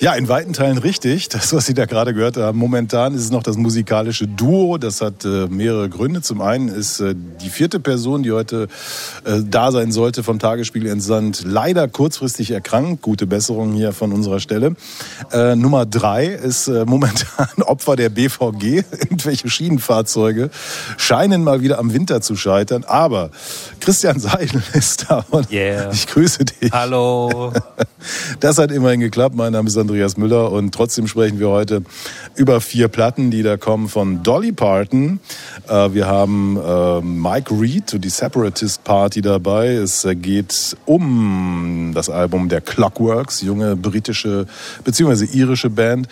Ja, in weiten Teilen richtig. Das, was Sie da gerade gehört haben. Momentan ist es noch das musikalische Duo. Das hat äh, mehrere Gründe. Zum einen ist äh, die vierte Person, die heute äh, da sein sollte, vom Tagesspiegel entsandt, leider kurzfristig erkrankt. Gute Besserung hier von unserer Stelle. Äh, Nummer drei ist äh, momentan Opfer der BVG. Irgendwelche Schienenfahrzeuge scheinen mal wieder am Winter zu scheitern. Aber Christian Seidel ist da und Yeah. ich grüße dich. Hallo. Das hat immerhin geklappt. Mein Name ist Andreas Müller und trotzdem sprechen wir heute über vier Platten, die da kommen von Dolly Parton. Äh, wir haben äh, Mike Reed, die Separatist Party dabei. Es geht um das Album der Clockworks, junge britische bzw. irische Band.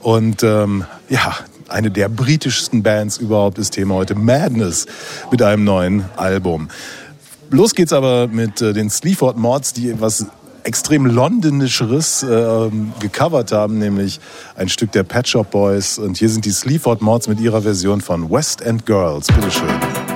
Und ähm, ja, eine der britischsten Bands überhaupt ist Thema heute Madness mit einem neuen Album. Los geht's aber mit äh, den Sleaford Mods, die was extrem londonischeres ähm, gecovert haben, nämlich ein Stück der Pet Shop Boys. Und hier sind die Sleaford Mods mit ihrer Version von West End Girls. Bitteschön. Yeah.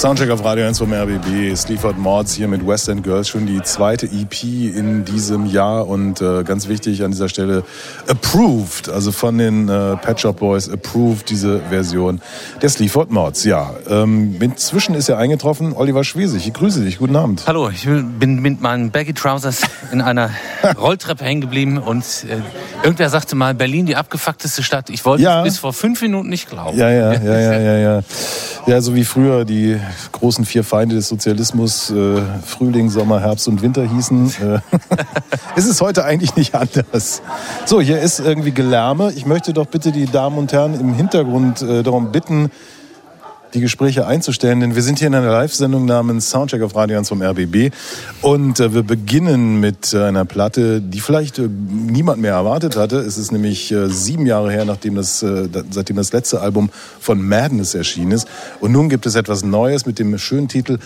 Soundcheck auf Radio 1 vom RBB. Sleaford Mords hier mit West End Girls. Schon die zweite EP in diesem Jahr und äh, ganz wichtig an dieser Stelle approved, also von den äh, Pet Shop Boys approved diese Version der Sleaford Mords. Ja, ähm, inzwischen ist er eingetroffen. Oliver Schwesig, ich grüße dich. Guten Abend. Hallo, ich bin mit meinen Baggy Trousers in einer Rolltreppe hängen geblieben und äh, irgendwer sagte mal, Berlin die abgefuckteste Stadt. Ich wollte ja. es bis vor fünf Minuten nicht glauben. Ja, ja, ja, ja, ja, ja. Ja, so wie früher die großen vier Feinde des Sozialismus, äh, Frühling, Sommer, Herbst und Winter hießen. Äh, ist es heute eigentlich nicht anders. So, hier ist irgendwie Gelärme. Ich möchte doch bitte die Damen und Herren im Hintergrund äh, darum bitten, die Gespräche einzustellen, denn wir sind hier in einer Live-Sendung namens Soundcheck auf Radio 1 vom RBB und äh, wir beginnen mit einer Platte, die vielleicht äh, niemand mehr erwartet hatte. Es ist nämlich äh, sieben Jahre her, nachdem das, äh, seitdem das letzte Album von Madness erschienen ist und nun gibt es etwas Neues mit dem schönen Titel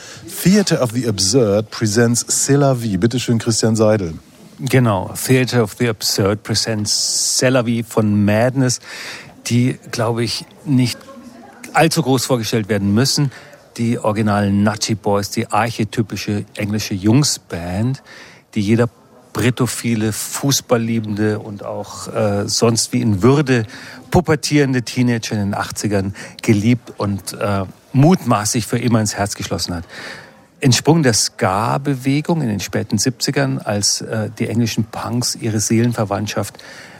Theater of the Absurd presents C'est la vie. Bitte schön, Christian Seidel. Genau, Theater of the Absurd presents C'est la vie von Madness, die, glaube ich, nicht allzu groß vorgestellt werden müssen. Die originalen Nutty Boys, die archetypische englische Jungsband, die jeder britophile, fußballliebende und auch äh, sonst wie in Würde pubertierende Teenager in den 80ern geliebt und äh, mutmaßlich für immer ins Herz geschlossen hat. Entsprung der Ska-Bewegung in den späten 70ern, als äh, die englischen Punks ihre Seelenverwandtschaft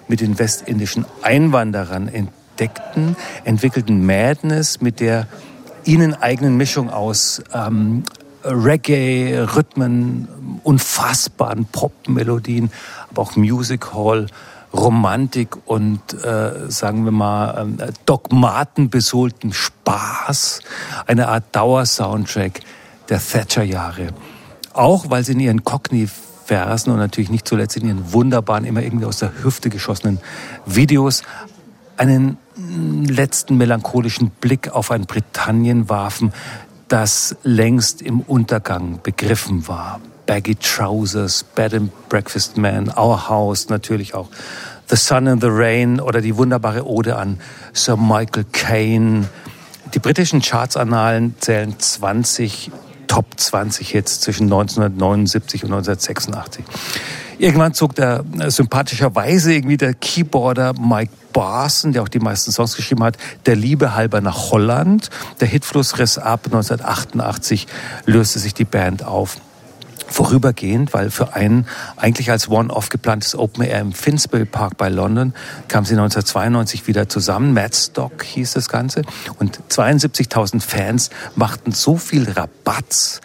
mit den westindischen Einwanderern entdeckten entwickelten Madness mit der ihnen eigenen Mischung aus ähm, Reggae, Rhythmen, unfassbaren Pop-Melodien, aber auch Music Hall, Romantik und äh, sagen wir mal äh, dogmatenbesohlten Spaß, eine Art Dauersoundtrack der Thatcher-Jahre. Auch weil sie in ihren Cockney-Versen und natürlich nicht zuletzt in ihren wunderbaren, immer irgendwie aus der Hüfte geschossenen Videos einen letzten melancholischen Blick auf ein Britannien warfen, das längst im Untergang begriffen war. Baggy Trousers, Bed and Breakfast Man, Our House, natürlich auch The Sun and the Rain oder die wunderbare Ode an Sir Michael Caine. Die britischen Chartsannalen zählen 20 Top 20 Hits zwischen 1979 und 1986. Irgendwann zog der äh, sympathischerweise irgendwie der Keyboarder Mike Barson, der auch die meisten Songs geschrieben hat, der Liebe halber nach Holland. Der Hitfluss riss ab. 1988 löste sich die Band auf vorübergehend, weil für ein eigentlich als One-Off geplantes Open Air im Finsbury Park bei London kam sie 1992 wieder zusammen. Madstock hieß das Ganze. Und 72.000 Fans machten so viel Rabatz,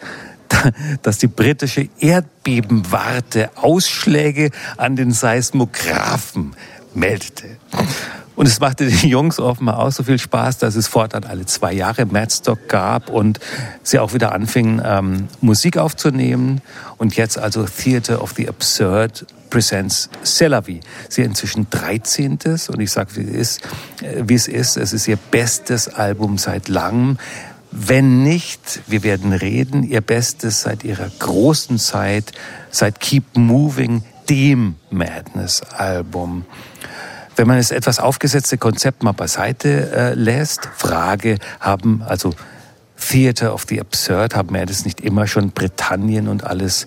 dass die britische Erdbebenwarte Ausschläge an den Seismographen meldete. Und es machte den Jungs offenbar auch so viel Spaß, dass es fortan alle zwei Jahre Madstock gab und sie auch wieder anfingen, ähm, Musik aufzunehmen. Und jetzt also Theater of the Absurd presents Celavi. Sie inzwischen 13. und ich sage, wie es ist, äh, wie es ist. Es ist ihr bestes Album seit langem. Wenn nicht, wir werden reden, ihr Bestes seit ihrer großen Zeit, seit Keep Moving, dem Madness-Album. Wenn man das etwas aufgesetzte Konzept mal beiseite äh, lässt, Frage, haben also Theater of the Absurd, haben das nicht immer schon Britannien und alles,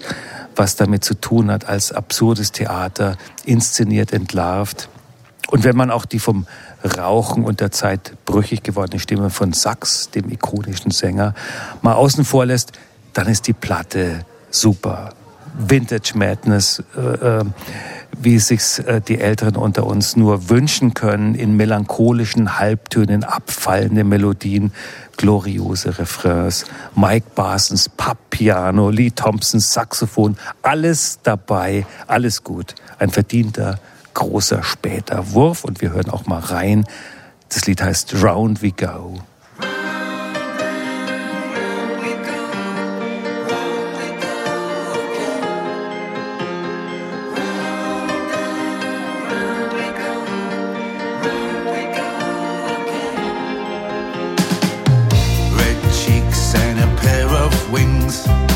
was damit zu tun hat, als absurdes Theater inszeniert, entlarvt? Und wenn man auch die vom Rauchen und der Zeit brüchig gewordene Stimme von Sax, dem ikonischen Sänger, mal außen vor lässt, dann ist die Platte super. Vintage Madness, äh, äh wie es sich äh, die Älteren unter uns nur wünschen können, in melancholischen Halbtönen abfallende Melodien, gloriose Refrains, Mike Barsons Papp-Piano, Lee Thompsons Saxophon, alles dabei, alles gut. Ein verdienter großer später Wurf und wir hören auch mal rein. Das Lied heißt Round We Go. To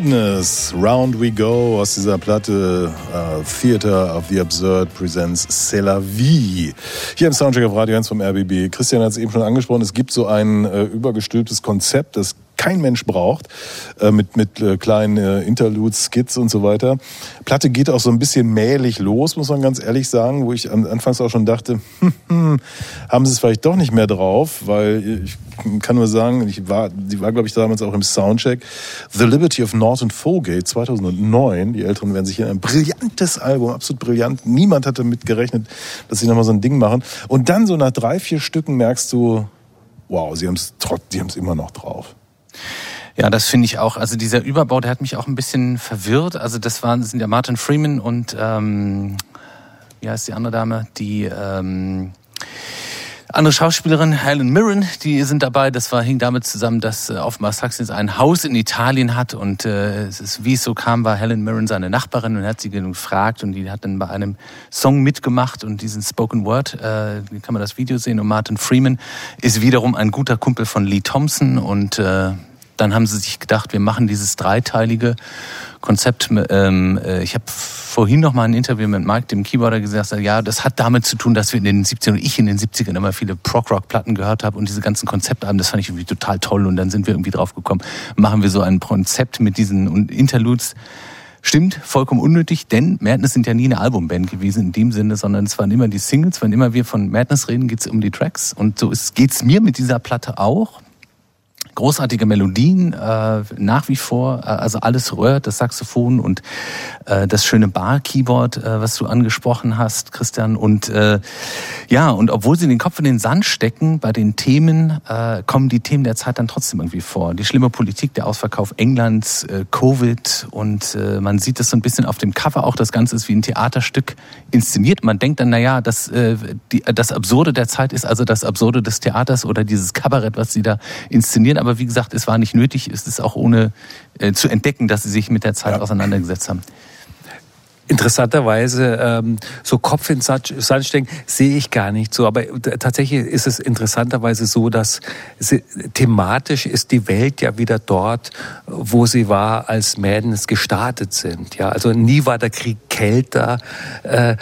Madness, Round We Go aus dieser Platte uh, Theater of the Absurd presents C'est la vie. Hier im Soundcheck auf Radio 1 vom RBB. Christian hat es eben schon angesprochen, es gibt so ein äh, übergestülptes Konzept, das kein Mensch braucht, äh, mit, mit äh, kleinen äh, Interludes, Skits und so weiter. Platte geht auch so ein bisschen mählich los, muss man ganz ehrlich sagen, wo ich anfangs auch schon dachte, hm, hm, haben sie es vielleicht doch nicht mehr drauf, weil ich kann nur sagen, ich war, die war, glaube ich, damals auch im Soundcheck. The Liberty of Norton Fogate 2009. Die Älteren werden sich in ein brillantes Album, absolut brillant. Niemand hatte damit gerechnet, dass sie nochmal so ein Ding machen. Und dann so nach drei, vier Stücken merkst du, wow, sie haben es sie haben es immer noch drauf. Ja, das finde ich auch. Also dieser Überbau, der hat mich auch ein bisschen verwirrt. Also das waren das sind ja Martin Freeman und ähm, wie heißt die andere Dame, die ähm, andere Schauspielerin, Helen Mirren, die sind dabei. Das war, hing damit zusammen, dass äh, Offenbar Saxons ein Haus in Italien hat und äh, es ist, wie es so kam, war Helen Mirren seine Nachbarin und hat sie gefragt und die hat dann bei einem Song mitgemacht und diesen Spoken Word, äh, kann man das Video sehen und Martin Freeman ist wiederum ein guter Kumpel von Lee Thompson und äh, dann haben sie sich gedacht, wir machen dieses dreiteilige Konzept. Ähm, äh, ich habe vorhin noch mal ein Interview mit Mike, dem Keyboarder, gesagt, ja, das hat damit zu tun, dass wir in den 70ern und ich in den 70ern immer viele Prog-Rock-Platten gehört habe und diese ganzen Konzeptalben, das fand ich irgendwie total toll und dann sind wir irgendwie drauf gekommen, machen wir so ein Konzept mit diesen Interludes. Stimmt, vollkommen unnötig, denn Madness sind ja nie eine Albumband gewesen in dem Sinne, sondern es waren immer die Singles. Wenn immer wir von Madness reden, geht es um die Tracks. Und so geht es mir mit dieser Platte auch großartige Melodien äh, nach wie vor, äh, also alles rührt, das Saxophon und äh, das schöne Bar-Keyboard, äh, was du angesprochen hast, Christian. Und äh, ja, und obwohl sie den Kopf in den Sand stecken, bei den Themen äh, kommen die Themen der Zeit dann trotzdem irgendwie vor. Die schlimme Politik, der Ausverkauf Englands, äh, Covid und äh, man sieht das so ein bisschen auf dem Cover auch, das Ganze ist wie ein Theaterstück inszeniert. Man denkt dann, naja, das, äh, die, das Absurde der Zeit ist also das Absurde des Theaters oder dieses Kabarett, was sie da inszenieren aber wie gesagt, es war nicht nötig. Es ist auch ohne äh, zu entdecken, dass sie sich mit der Zeit ja. auseinandergesetzt haben. Interessanterweise, ähm, so Kopf in Sand stecken, sehe ich gar nicht so. Aber tatsächlich ist es interessanterweise so, dass sie, thematisch ist die Welt ja wieder dort, wo sie war, als Madness gestartet sind. Ja, also nie war der Krieg kälter äh,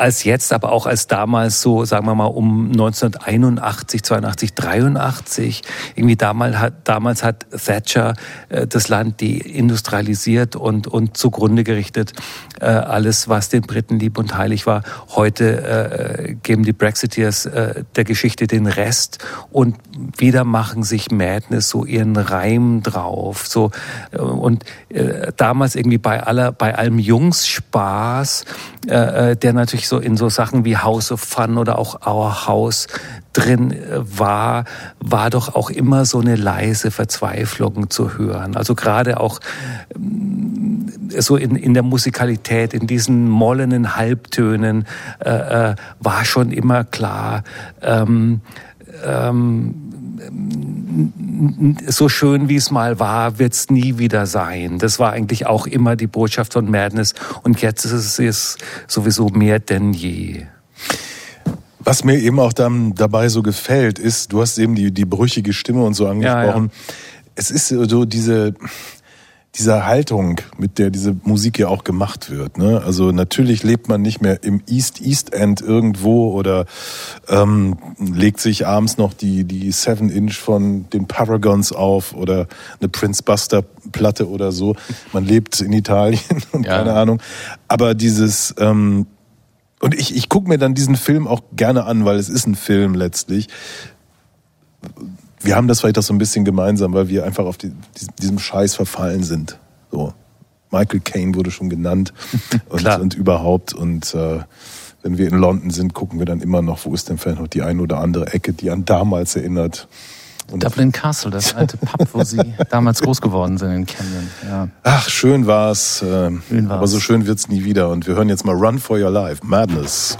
als jetzt, aber auch als damals so, sagen wir mal, um 1981, 82, 83. Irgendwie damals hat, damals hat Thatcher äh, das Land deindustrialisiert und, und zugrunde gerichtet. Äh, alles, was den Briten lieb und heilig war. Heute äh, geben die Brexiteers äh, der Geschichte den Rest und wieder machen sich Madness so ihren Reim drauf. So äh, und äh, damals irgendwie bei aller bei allem Jungsspaß, äh, äh, der natürlich so in so Sachen wie House of Fun oder auch Our House drin äh, war, war doch auch immer so eine leise Verzweiflung zu hören. Also gerade auch ähm, so in, in der Musikalität, in diesen mollenen Halbtönen äh, äh, war schon immer klar, ähm, ähm, so schön wie es mal war, wird es nie wieder sein. Das war eigentlich auch immer die Botschaft von Madness und jetzt ist es sowieso mehr denn je. Was mir eben auch dann dabei so gefällt, ist, du hast eben die, die brüchige Stimme und so angesprochen. Ja, ja. Es ist so diese, dieser Haltung, mit der diese Musik ja auch gemacht wird. Ne? Also natürlich lebt man nicht mehr im East East End irgendwo oder ähm, legt sich abends noch die die Seven Inch von den Paragons auf oder eine Prince Buster Platte oder so. Man lebt in Italien und ja. keine Ahnung. Aber dieses ähm, und ich, ich gucke mir dann diesen Film auch gerne an, weil es ist ein Film letztlich wir haben das vielleicht auch so ein bisschen gemeinsam, weil wir einfach auf die, diesem Scheiß verfallen sind. So. Michael Caine wurde schon genannt und, und überhaupt. Und äh, wenn wir in London sind, gucken wir dann immer noch, wo ist denn vielleicht noch die eine oder andere Ecke, die an damals erinnert. Und Dublin Castle, das alte Pub, wo sie damals groß geworden sind in Camden. Ja. Ach, schön war's. Äh, schön war's. Aber so schön wird's nie wieder. Und wir hören jetzt mal Run for Your Life, Madness.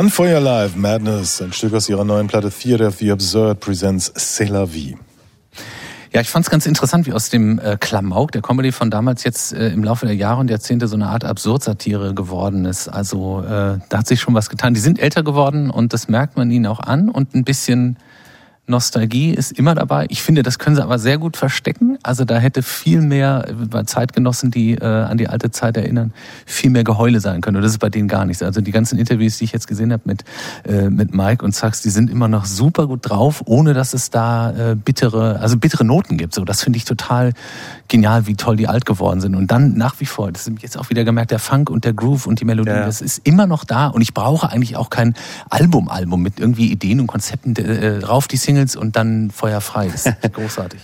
Run for Your Life, Madness, ein Stück aus ihrer neuen Platte Theater of the Absurd presents C'est la vie. Ja, ich fand es ganz interessant, wie aus dem äh, Klamauk der Comedy von damals jetzt äh, im Laufe der Jahre und Jahrzehnte so eine Art Absurdsatire geworden ist. Also äh, da hat sich schon was getan. Die sind älter geworden und das merkt man ihnen auch an und ein bisschen Nostalgie ist immer dabei. Ich finde, das können sie aber sehr gut verstecken. Also da hätte viel mehr bei Zeitgenossen, die äh, an die alte Zeit erinnern, viel mehr Geheule sein können. Und das ist bei denen gar nichts. Also die ganzen Interviews, die ich jetzt gesehen habe mit äh, mit Mike und Sachs, die sind immer noch super gut drauf, ohne dass es da äh, bittere, also bittere Noten gibt. So, das finde ich total genial, wie toll die alt geworden sind. Und dann nach wie vor, das ist jetzt auch wieder gemerkt, der Funk und der Groove und die Melodie, ja. das ist immer noch da. Und ich brauche eigentlich auch kein Album-Album mit irgendwie Ideen und Konzepten äh, rauf die Single Singles und dann Feuer frei. Das ist großartig.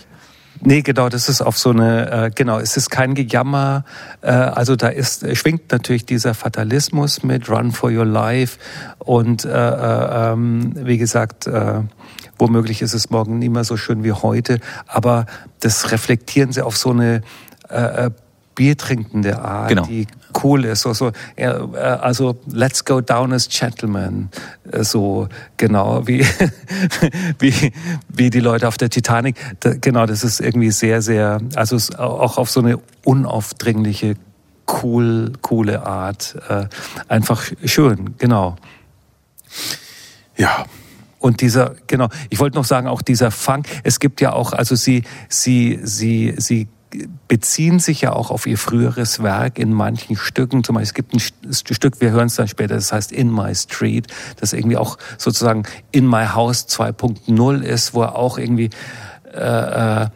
Nee, genau, das ist auf so eine, äh, genau, es ist kein Gejammer, äh, also da ist, schwingt natürlich dieser Fatalismus mit Run for Your Life. Und äh, äh, ähm, wie gesagt, äh, womöglich ist es morgen nicht mehr so schön wie heute, aber das reflektieren sie auf so eine äh, äh biertrinkende Art, genau. die cool ist. So, so, äh, also let's go down as gentlemen. Äh, so genau wie, wie, wie die Leute auf der Titanic. Da, genau, das ist irgendwie sehr, sehr, also auch auf so eine unaufdringliche, cool, coole Art. Äh, einfach schön, genau. Ja, und dieser, genau, ich wollte noch sagen, auch dieser Funk, es gibt ja auch, also sie, sie, sie, sie beziehen sich ja auch auf ihr früheres Werk in manchen Stücken. Zum Beispiel, es gibt ein Stück, wir hören es dann später, das heißt In My Street, das irgendwie auch sozusagen In My House 2.0 ist, wo er auch irgendwie äh, äh,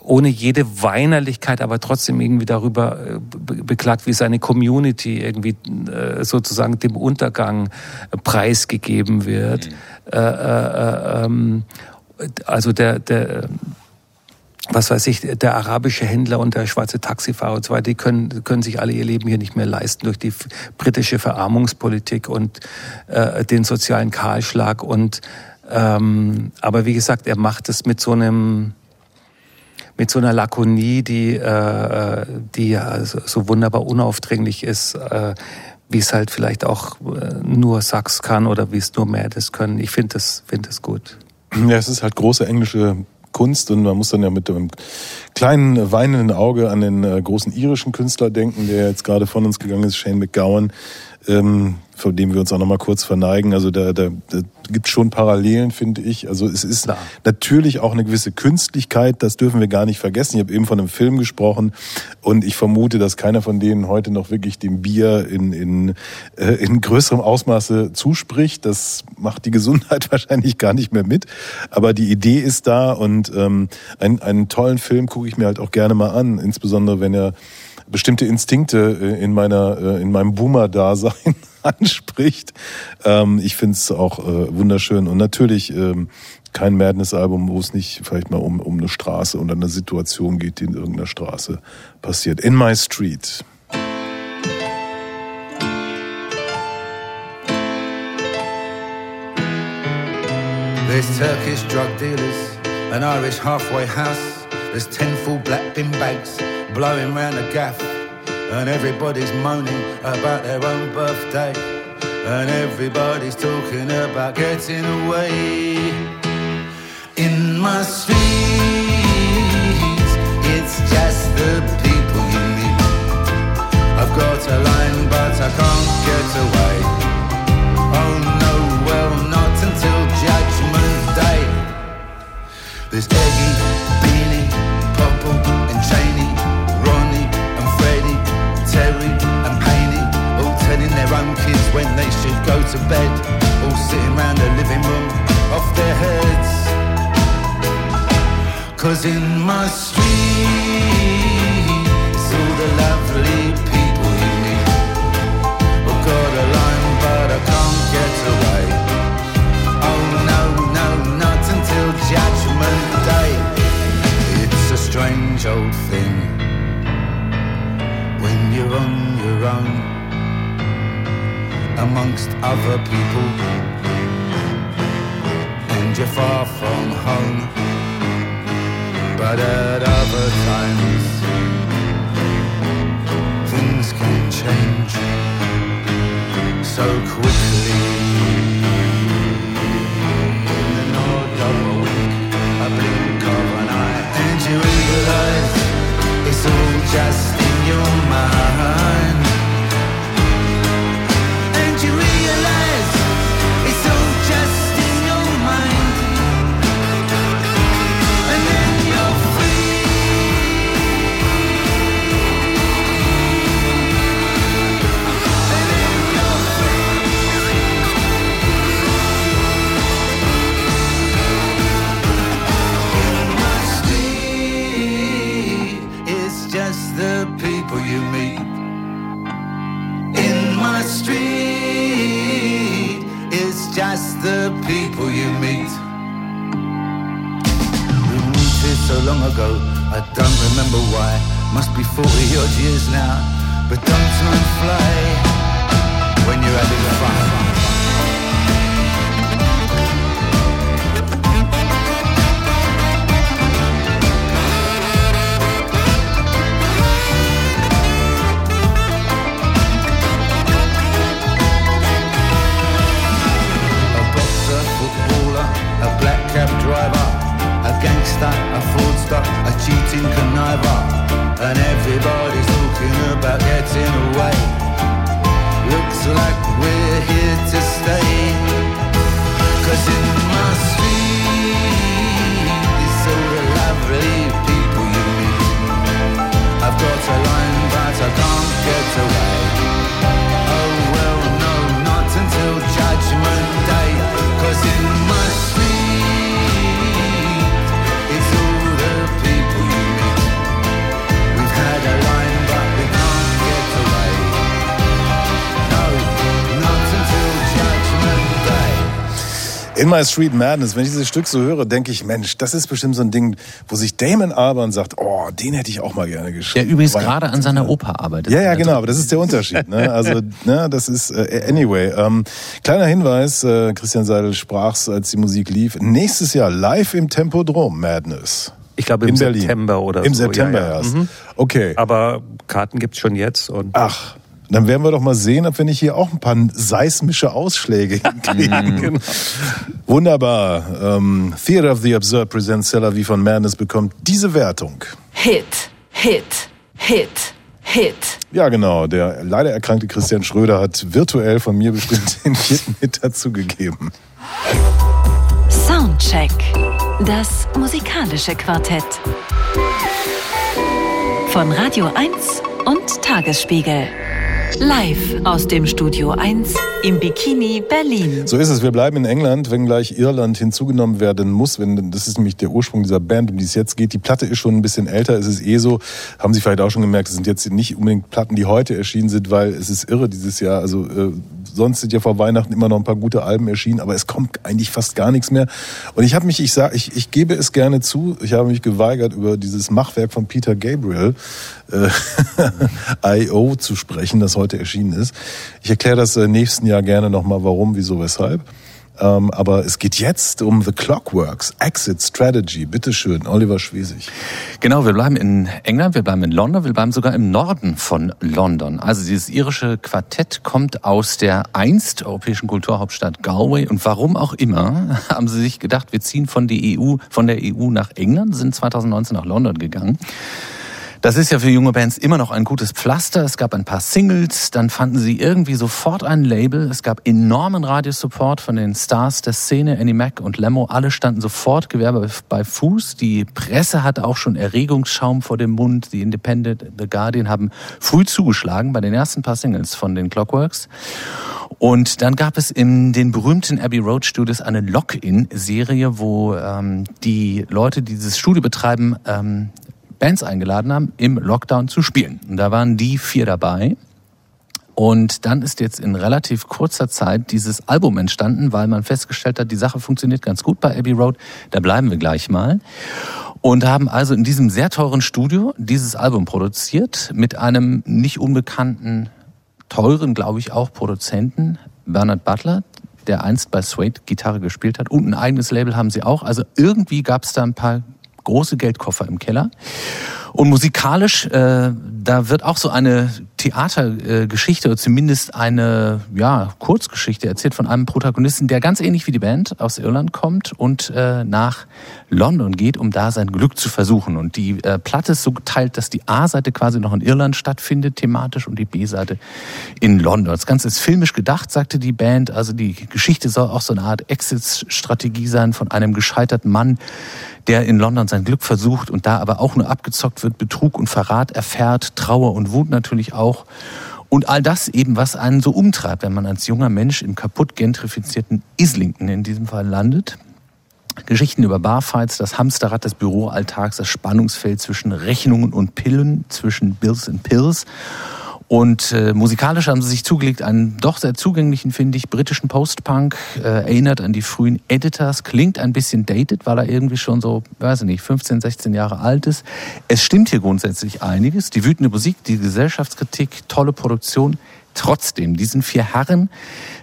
ohne jede Weinerlichkeit, aber trotzdem irgendwie darüber äh, beklagt, wie seine Community irgendwie äh, sozusagen dem Untergang preisgegeben wird. Mhm. Äh, äh, ähm, also der, der was weiß ich, der arabische Händler und der schwarze Taxifahrer und so weiter, die können, können sich alle ihr Leben hier nicht mehr leisten durch die britische Verarmungspolitik und äh, den sozialen Kahlschlag. Und ähm, aber wie gesagt, er macht es mit so einem mit so einer Lakonie, die, äh, die ja so wunderbar unaufdringlich ist, äh, wie es halt vielleicht auch äh, nur Sachs kann oder wie es nur Maddes können. Ich finde das, finde das gut. Ja, es ist halt große englische Kunst und man muss dann ja mit einem kleinen weinenden Auge an den äh, großen irischen Künstler denken, der jetzt gerade von uns gegangen ist, Shane McGowan, ähm, vor dem wir uns auch noch mal kurz verneigen. Also da, da, da gibt schon Parallelen, finde ich. Also es ist Klar. natürlich auch eine gewisse Künstlichkeit, das dürfen wir gar nicht vergessen. Ich habe eben von einem Film gesprochen und ich vermute, dass keiner von denen heute noch wirklich dem Bier in, in, äh, in größerem Ausmaße zuspricht. Das macht die Gesundheit wahrscheinlich gar nicht mehr mit. Aber die Idee ist da und ähm, einen, einen tollen Film gucke ich mir halt auch gerne mal an, insbesondere wenn er bestimmte Instinkte äh, in meiner äh, in meinem Boomer-Dasein anspricht. Ähm, ich finde es auch äh, wunderschön und natürlich ähm, kein Madness-Album, wo es nicht vielleicht mal um, um eine Straße und eine Situation geht, die in irgendeiner Straße passiert. In My Street. There's Turkish drug dealers, an Irish halfway house. There's ten full black bin bags blowing round the gaff, and everybody's moaning about their own birthday, and everybody's talking about getting away. In my streets, it's just the people you meet. I've got a line, but I can't get away. Oh no, well, not until Judgment Day. There's Eggy, kids when they should go to bed, all sitting round the living room off their heads. Cause in my street, it's all the lovely people you meet. Oh, I've got a line, but I can't get away. Oh no, no, not until Judgment Day. It's a strange old thing when you're on your own amongst other people and you're far from home. But at other times, things can change so quickly. In the nod of a wink, a blink of an eye, and you realize it's all just the people you meet. We moved here so long ago, I don't remember why. Must be 40 odd years now, but don't time fly when you're having fun. That a fraudster, a cheating conniver. And everybody's talking about getting away. Looks like we're here to stay. Cause in my street, it's all the lovely people you meet. I've got a line, but I can't get away. Madness, wenn ich dieses Stück so höre, denke ich, Mensch, das ist bestimmt so ein Ding, wo sich Damon Albarn sagt, oh, den hätte ich auch mal gerne geschrieben. Der übrigens gerade an seiner Oper arbeitet. Ja, ja, genau, aber das ist der Unterschied. Ne? Also, ne, das ist, äh, anyway. Ähm, kleiner Hinweis, äh, Christian Seidel sprach's, als die Musik lief. Nächstes Jahr live im Tempodrom Madness. Ich glaube im In Berlin. September oder Im so. September ja, ja. erst. Mhm. Okay. Aber Karten gibt's schon jetzt und Ach, dann werden wir doch mal sehen, ob wir nicht hier auch ein paar seismische Ausschläge hinkriegen. genau. Wunderbar. Ähm, Theater of the Absurd presents Cella wie von Madness bekommt diese Wertung. Hit, Hit, Hit, Hit. Ja, genau. Der leider erkrankte Christian Schröder hat virtuell von mir bestimmt den vierten Hit dazugegeben. Soundcheck. Das musikalische Quartett. Von Radio 1 und Tagesspiegel. Live aus dem Studio 1 im Bikini Berlin. So ist es. Wir bleiben in England, wenngleich Irland hinzugenommen werden muss. Wenn, das ist nämlich der Ursprung dieser Band, um die es jetzt geht. Die Platte ist schon ein bisschen älter. Es ist eh so, haben Sie vielleicht auch schon gemerkt, es sind jetzt nicht unbedingt Platten, die heute erschienen sind, weil es ist irre dieses Jahr. Also äh, sonst sind ja vor Weihnachten immer noch ein paar gute Alben erschienen, aber es kommt eigentlich fast gar nichts mehr. Und ich habe mich, ich sag, ich, ich gebe es gerne zu, ich habe mich geweigert, über dieses Machwerk von Peter Gabriel äh, I.O. zu sprechen, das heute erschienen ist. Ich erkläre das äh, nächsten Jahr gerne nochmal, warum, wieso, weshalb. Ähm, aber es geht jetzt um The Clockworks, Exit Strategy. Bitteschön, Oliver Schwesig. Genau, wir bleiben in England, wir bleiben in London, wir bleiben sogar im Norden von London. Also dieses irische Quartett kommt aus der einst europäischen Kulturhauptstadt Galway und warum auch immer haben sie sich gedacht, wir ziehen von, die EU, von der EU nach England, sind 2019 nach London gegangen. Das ist ja für junge Bands immer noch ein gutes Pflaster. Es gab ein paar Singles, dann fanden sie irgendwie sofort ein Label. Es gab enormen Radiosupport von den Stars der Szene, Annie Mac und Lemmo. Alle standen sofort Gewerbe bei Fuß. Die Presse hatte auch schon Erregungsschaum vor dem Mund. Die Independent, The Guardian haben früh zugeschlagen bei den ersten paar Singles von den Clockworks. Und dann gab es in den berühmten Abbey Road Studios eine Lock-in-Serie, wo ähm, die Leute, die dieses Studio betreiben, ähm, Bands eingeladen haben, im Lockdown zu spielen. Und da waren die vier dabei. Und dann ist jetzt in relativ kurzer Zeit dieses Album entstanden, weil man festgestellt hat, die Sache funktioniert ganz gut bei Abbey Road. Da bleiben wir gleich mal. Und haben also in diesem sehr teuren Studio dieses Album produziert mit einem nicht unbekannten, teuren, glaube ich, auch Produzenten, Bernard Butler, der einst bei Suede Gitarre gespielt hat. Und ein eigenes Label haben sie auch. Also irgendwie gab es da ein paar große Geldkoffer im Keller. Und musikalisch, äh, da wird auch so eine Theatergeschichte oder zumindest eine ja, Kurzgeschichte erzählt von einem Protagonisten, der ganz ähnlich wie die Band aus Irland kommt und äh, nach London geht, um da sein Glück zu versuchen. Und die äh, Platte ist so geteilt, dass die A-Seite quasi noch in Irland stattfindet, thematisch, und die B-Seite in London. Das Ganze ist filmisch gedacht, sagte die Band. Also die Geschichte soll auch so eine Art Exit-Strategie sein von einem gescheiterten Mann, der in London sein Glück versucht und da aber auch nur abgezockt wird, Betrug und Verrat erfährt, Trauer und Wut natürlich auch. Und all das eben, was einen so umtreibt, wenn man als junger Mensch im kaputt gentrifizierten Islington in diesem Fall landet. Geschichten über Barfights, das Hamsterrad des Büroalltags, das Spannungsfeld zwischen Rechnungen und Pillen, zwischen Bills und Pills. Und äh, musikalisch haben sie sich zugelegt einen doch sehr zugänglichen, finde ich, britischen Post-Punk, äh, erinnert an die frühen Editors, klingt ein bisschen dated, weil er irgendwie schon so, weiß ich nicht, 15, 16 Jahre alt ist. Es stimmt hier grundsätzlich einiges. Die wütende Musik, die Gesellschaftskritik, tolle Produktion. Trotzdem, diesen vier Herren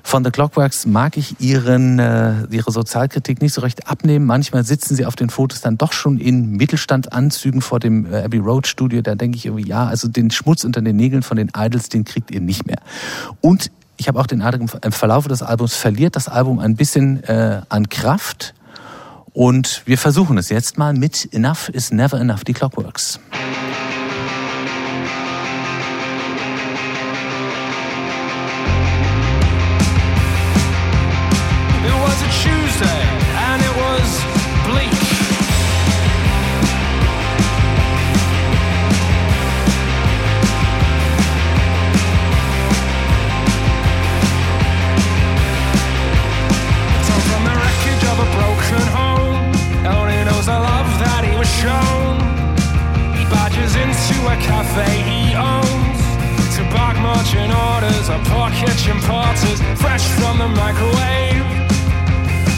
von The Clockworks mag ich ihren, äh, ihre Sozialkritik nicht so recht abnehmen. Manchmal sitzen sie auf den Fotos dann doch schon in Mittelstandsanzügen vor dem äh, Abbey Road Studio. Da denke ich irgendwie, ja, also den Schmutz unter den Nägeln von den Idols, den kriegt ihr nicht mehr. Und ich habe auch den Eindruck, im Verlauf des Albums verliert das Album ein bisschen äh, an Kraft. Und wir versuchen es jetzt mal mit Enough is Never Enough, die Clockworks. the microwave.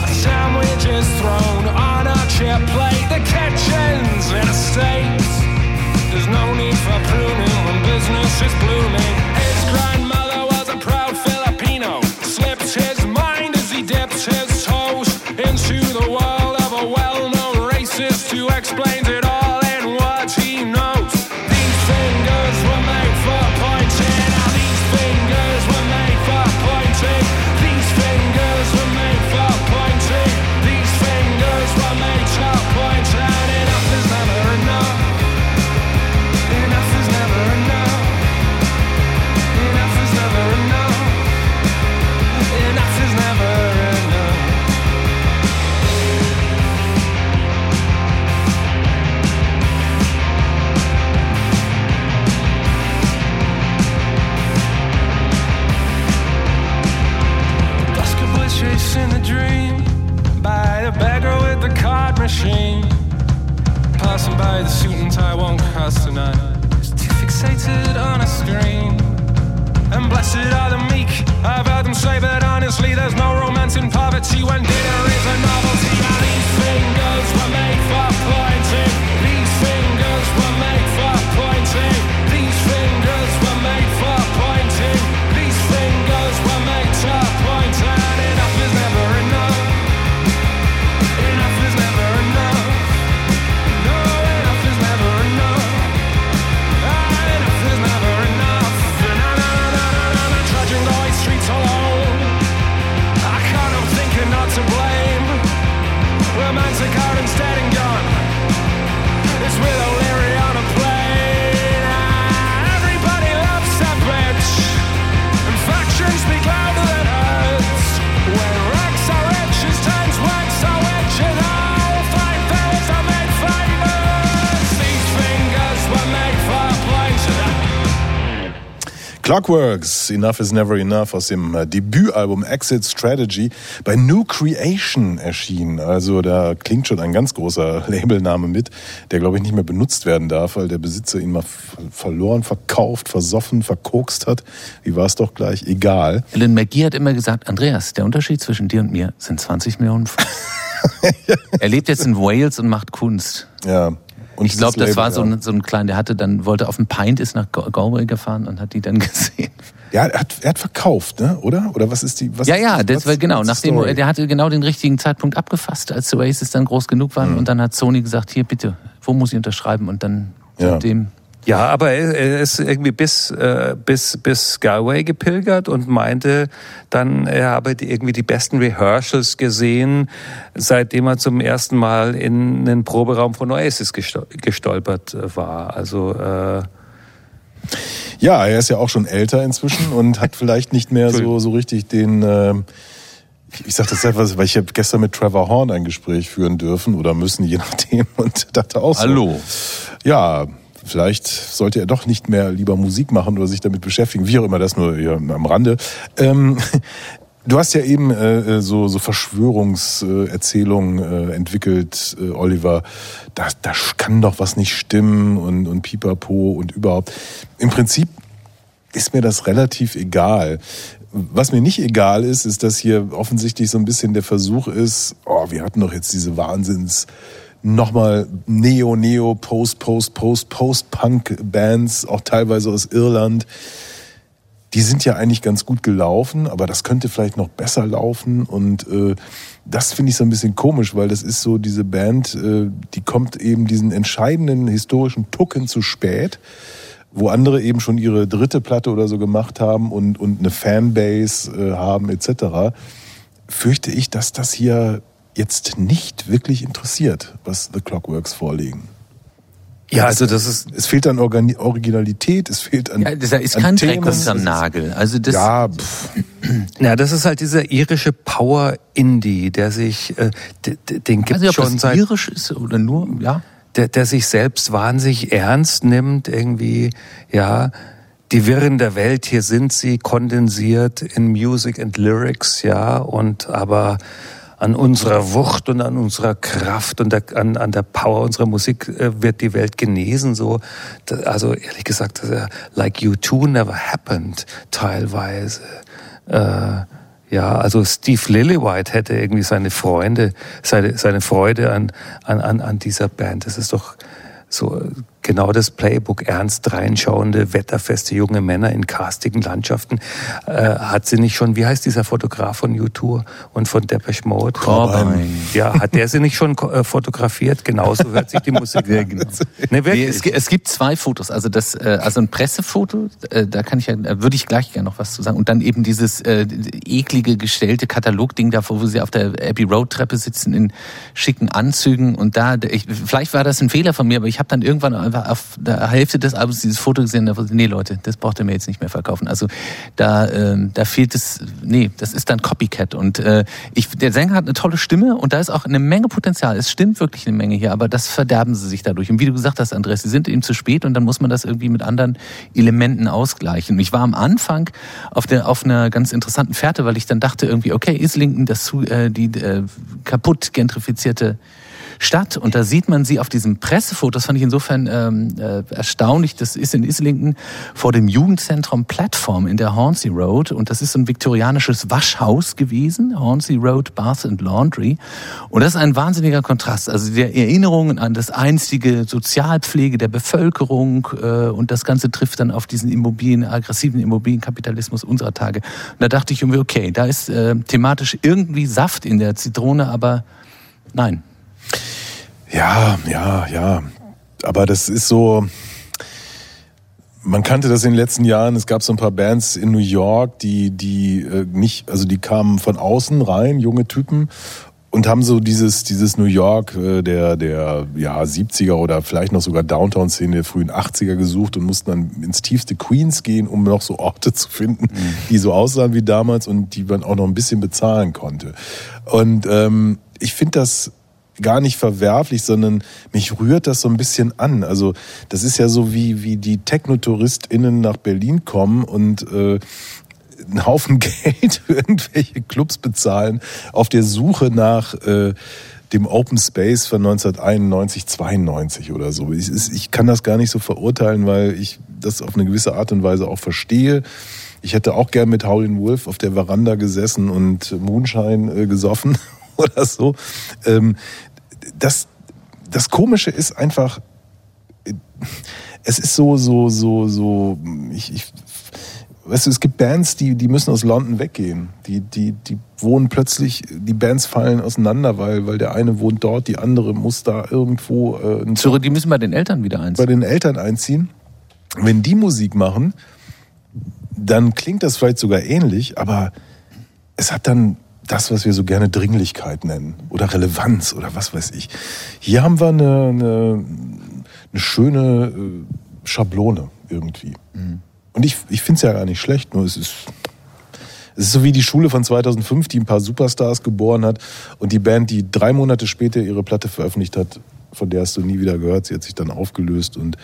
A sandwich is thrown on a chip plate. The kitchen's in a state. There's no need for pruning when business is. Clockworks, Enough is Never Enough aus dem äh, Debütalbum Exit Strategy bei New Creation erschienen. Also da klingt schon ein ganz großer Labelname mit, der glaube ich nicht mehr benutzt werden darf, weil der Besitzer ihn mal verloren, verkauft, versoffen, verkokst hat. Wie war es doch gleich? Egal. Alan McGee hat immer gesagt, Andreas, der Unterschied zwischen dir und mir sind 20 Millionen er lebt jetzt in Wales und macht Kunst. Ja. Und Ich glaube, das Label, war so ein, so ein kleiner, der hatte dann, wollte auf dem Pint, ist nach Gal- Galway gefahren und hat die dann gesehen. Ja, er hat, er hat verkauft, ne? Oder? Oder was ist die? Was Ja, ist ja, die- das war genau, nachdem, story? der hatte genau den richtigen Zeitpunkt abgefasst, als die Oasis dann groß genug waren und dann hat Sony gesagt, hier bitte, wo muss ich unterschreiben und dann Ja. seitdem Ja, aber er ist irgendwie bis, äh, bis, bis Galway gepilgert und meinte dann, er habe die, irgendwie die besten Rehearsals gesehen, seitdem er zum ersten Mal in den Proberaum von Oasis gestol- gestolpert äh, war. Also äh, Ja, er ist ja auch schon älter inzwischen und hat vielleicht nicht mehr so, so richtig den. ähm, ich- ich sag das einfach, weil ich habe gestern mit Trevor Horn ein Gespräch führen dürfen oder müssen, je nachdem, und dachte auch so. Hallo. Ja, vielleicht sollte er doch nicht mehr lieber Musik machen oder sich damit beschäftigen, wie auch immer, das nur hier am Rande. Ähm, du hast ja eben äh, so, so Verschwörungserzählungen äh, entwickelt, äh, Oliver. Da, da kann doch was nicht stimmen und, und pipapo und überhaupt. Im Prinzip ist mir das relativ egal. Was mir nicht egal ist, ist, dass hier offensichtlich so ein bisschen der Versuch ist, oh, wir hatten doch jetzt diese Wahnsinns nochmal Neo, Neo, Post, Post, Post, Post-Punk-Bands, auch teilweise aus Irland. Die sind ja eigentlich ganz gut gelaufen, aber das könnte vielleicht noch besser laufen. Und äh, das finde ich so ein bisschen komisch, weil das ist so diese Band, äh, die kommt eben diesen entscheidenden historischen Tucken zu spät wo andere eben schon ihre dritte Platte oder so gemacht haben und, und eine Fanbase äh, haben etc., fürchte ich, dass das hier jetzt nicht wirklich interessiert, was The Clockworks vorlegen. ja, also das ist Es fehlt an Organi Originalität, es fehlt an. Ja, das ist kein Dreck unterm Nagel. Also das, Ja, pff, Ja, das ist halt dieser irische Power Indie, der sich, äh, den gibt also ob schon das seit, irisch ist oder nur, ja. der, der sich selbst wahnsinnig ernst nimmt, irgendwie, ja, die Wirren der Welt, hier sind sie kondensiert in Music and Lyrics, ja, und aber an unserer Wucht und an unserer Kraft und der, an, an der Power unserer Musik äh, wird die Welt genesen, so, Da- also ehrlich gesagt, das, äh, like you two never happened, teilweise, äh, ja, also Steve Lillywhite hätte irgendwie seine Freunde, seine, seine Freude an, an, an, dieser Band. Das ist doch so äh, genau das Playbook. Ernst reinschauende, wetterfeste junge Männer in castigen Landschaften. Äh, hat sie nicht schon, wie heißt dieser Fotograf von U2 und von Depeche Mode? Corbijn. Ja, hat der sie nicht schon äh, fotografiert? Genauso hört sich die Musik an. Ne, Nee, wirklich. es, es gibt zwei Fotos. Also das, äh, also ein Pressefoto, äh, da kann ich ja, da würde ich gleich gerne noch was zu sagen. Und dann eben dieses äh, eklige gestellte Katalogding da, wo sie auf der Abbey Road Treppe sitzen in schicken Anzügen und da, ich, vielleicht war das ein Fehler von mir, aber ich habe dann irgendwann einfach auf der Hälfte des Albums dieses Foto gesehen, da nee Leute, das braucht ihr mir jetzt nicht mehr verkaufen. Also da, ähm, da fehlt es, nee, das ist dann Copycat. Und äh, ich, der Sänger hat eine tolle Stimme und da ist auch eine Menge Potenzial. Es stimmt wirklich eine Menge hier, aber das verderben sie sich dadurch. Und wie du gesagt hast, Andreas, sie sind eben zu spät und dann muss man das irgendwie mit anderen Elementen ausgleichen. Und ich war am Anfang auf, der, auf einer ganz interessanten Fährte, weil ich dann dachte irgendwie, okay, Islington, das, äh, die äh, kaputt gentrifizierte Stadt. Und da sieht man sie auf diesem Pressefoto, das fand ich insofern ähm, äh, erstaunlich, das ist in Islington vor dem Jugendzentrum Plattform in der Hornsey Road. Und das ist so ein viktorianisches Waschhaus gewesen, Hornsey Road Bath and Laundry. Und das ist ein wahnsinniger Kontrast. Also der Erinnerungen an das einstige Sozialpflege der Bevölkerung äh, und das Ganze trifft dann auf diesen Immobilien, aggressiven Immobilienkapitalismus unserer Tage. Und da dachte ich irgendwie, okay, da ist äh, thematisch irgendwie Saft in der Zitrone, aber nein. Ja, ja, ja. Aber das ist so. Man kannte das in den letzten Jahren. Es gab so ein paar Bands in New York, die, die äh, nicht, also die kamen von außen rein, junge Typen, und haben so dieses, dieses New York äh, der, der ja, 70er oder vielleicht noch sogar Downtown-Szene der frühen 80er gesucht und mussten dann ins tiefste Queens gehen, um noch so Orte zu finden, mhm. die so aussahen wie damals und die man auch noch ein bisschen bezahlen konnte. Und ähm, ich finde das gar nicht verwerflich, sondern mich rührt das so ein bisschen an. Also das ist ja so wie, wie die TechnotouristInnen nach Berlin kommen und äh, einen Haufen Geld für irgendwelche Clubs bezahlen auf der Suche nach äh, dem Open Space von 1991, 92 oder so. Ich, ich kann das gar nicht so verurteilen, weil ich das auf eine gewisse Art und Weise auch verstehe. Ich hätte auch gern mit Howlin' Wolf auf der Veranda gesessen und Moonshine äh, gesoffen oder so. Ähm, das, das Komische ist einfach, es ist so, so, so, so, ich, ich weißt du, es gibt Bands, die, die müssen aus London weggehen. Die, die, die wohnen plötzlich, die Bands fallen auseinander, weil, weil der eine wohnt dort, die andere muss da irgendwo. Äh, Zurück, die müssen bei den Eltern wieder einziehen. Bei den Eltern einziehen. Wenn die Musik machen, dann klingt das vielleicht sogar ähnlich, aber es hat dann das, was wir so gerne Dringlichkeit nennen oder Relevanz oder was weiß ich. Hier haben wir eine, eine, eine schöne äh, Schablone irgendwie. Mhm. Und ich, ich finde es ja gar nicht schlecht, nur es ist, es ist so wie die Schule von 2005, die ein paar Superstars geboren hat und die Band, die drei Monate später ihre Platte veröffentlicht hat, von der hast du nie wieder gehört, sie hat sich dann aufgelöst und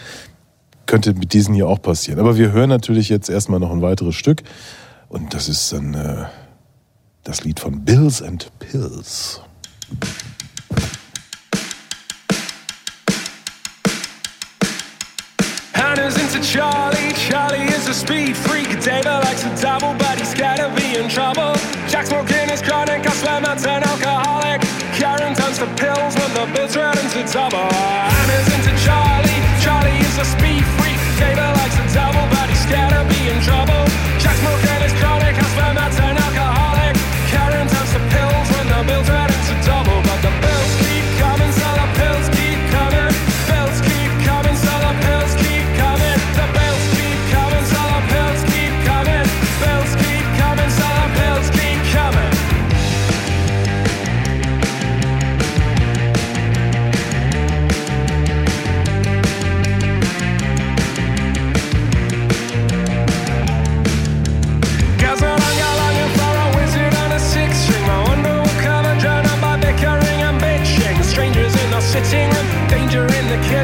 könnte mit diesen hier auch passieren. Aber wir hören natürlich jetzt erstmal noch ein weiteres Stück und das ist dann... Äh, das Lied von Bills and Pills. Hannah's into Charlie, Charlie is a speed freak. David likes to double, but he's scared of being trouble. Jack smoking is chronic, I swear Matt's an alcoholic. Karen turns to pills when the bills run into double. Hannah's into Charlie, Charlie is a speed freak. David likes to double, but he's scared of being trouble.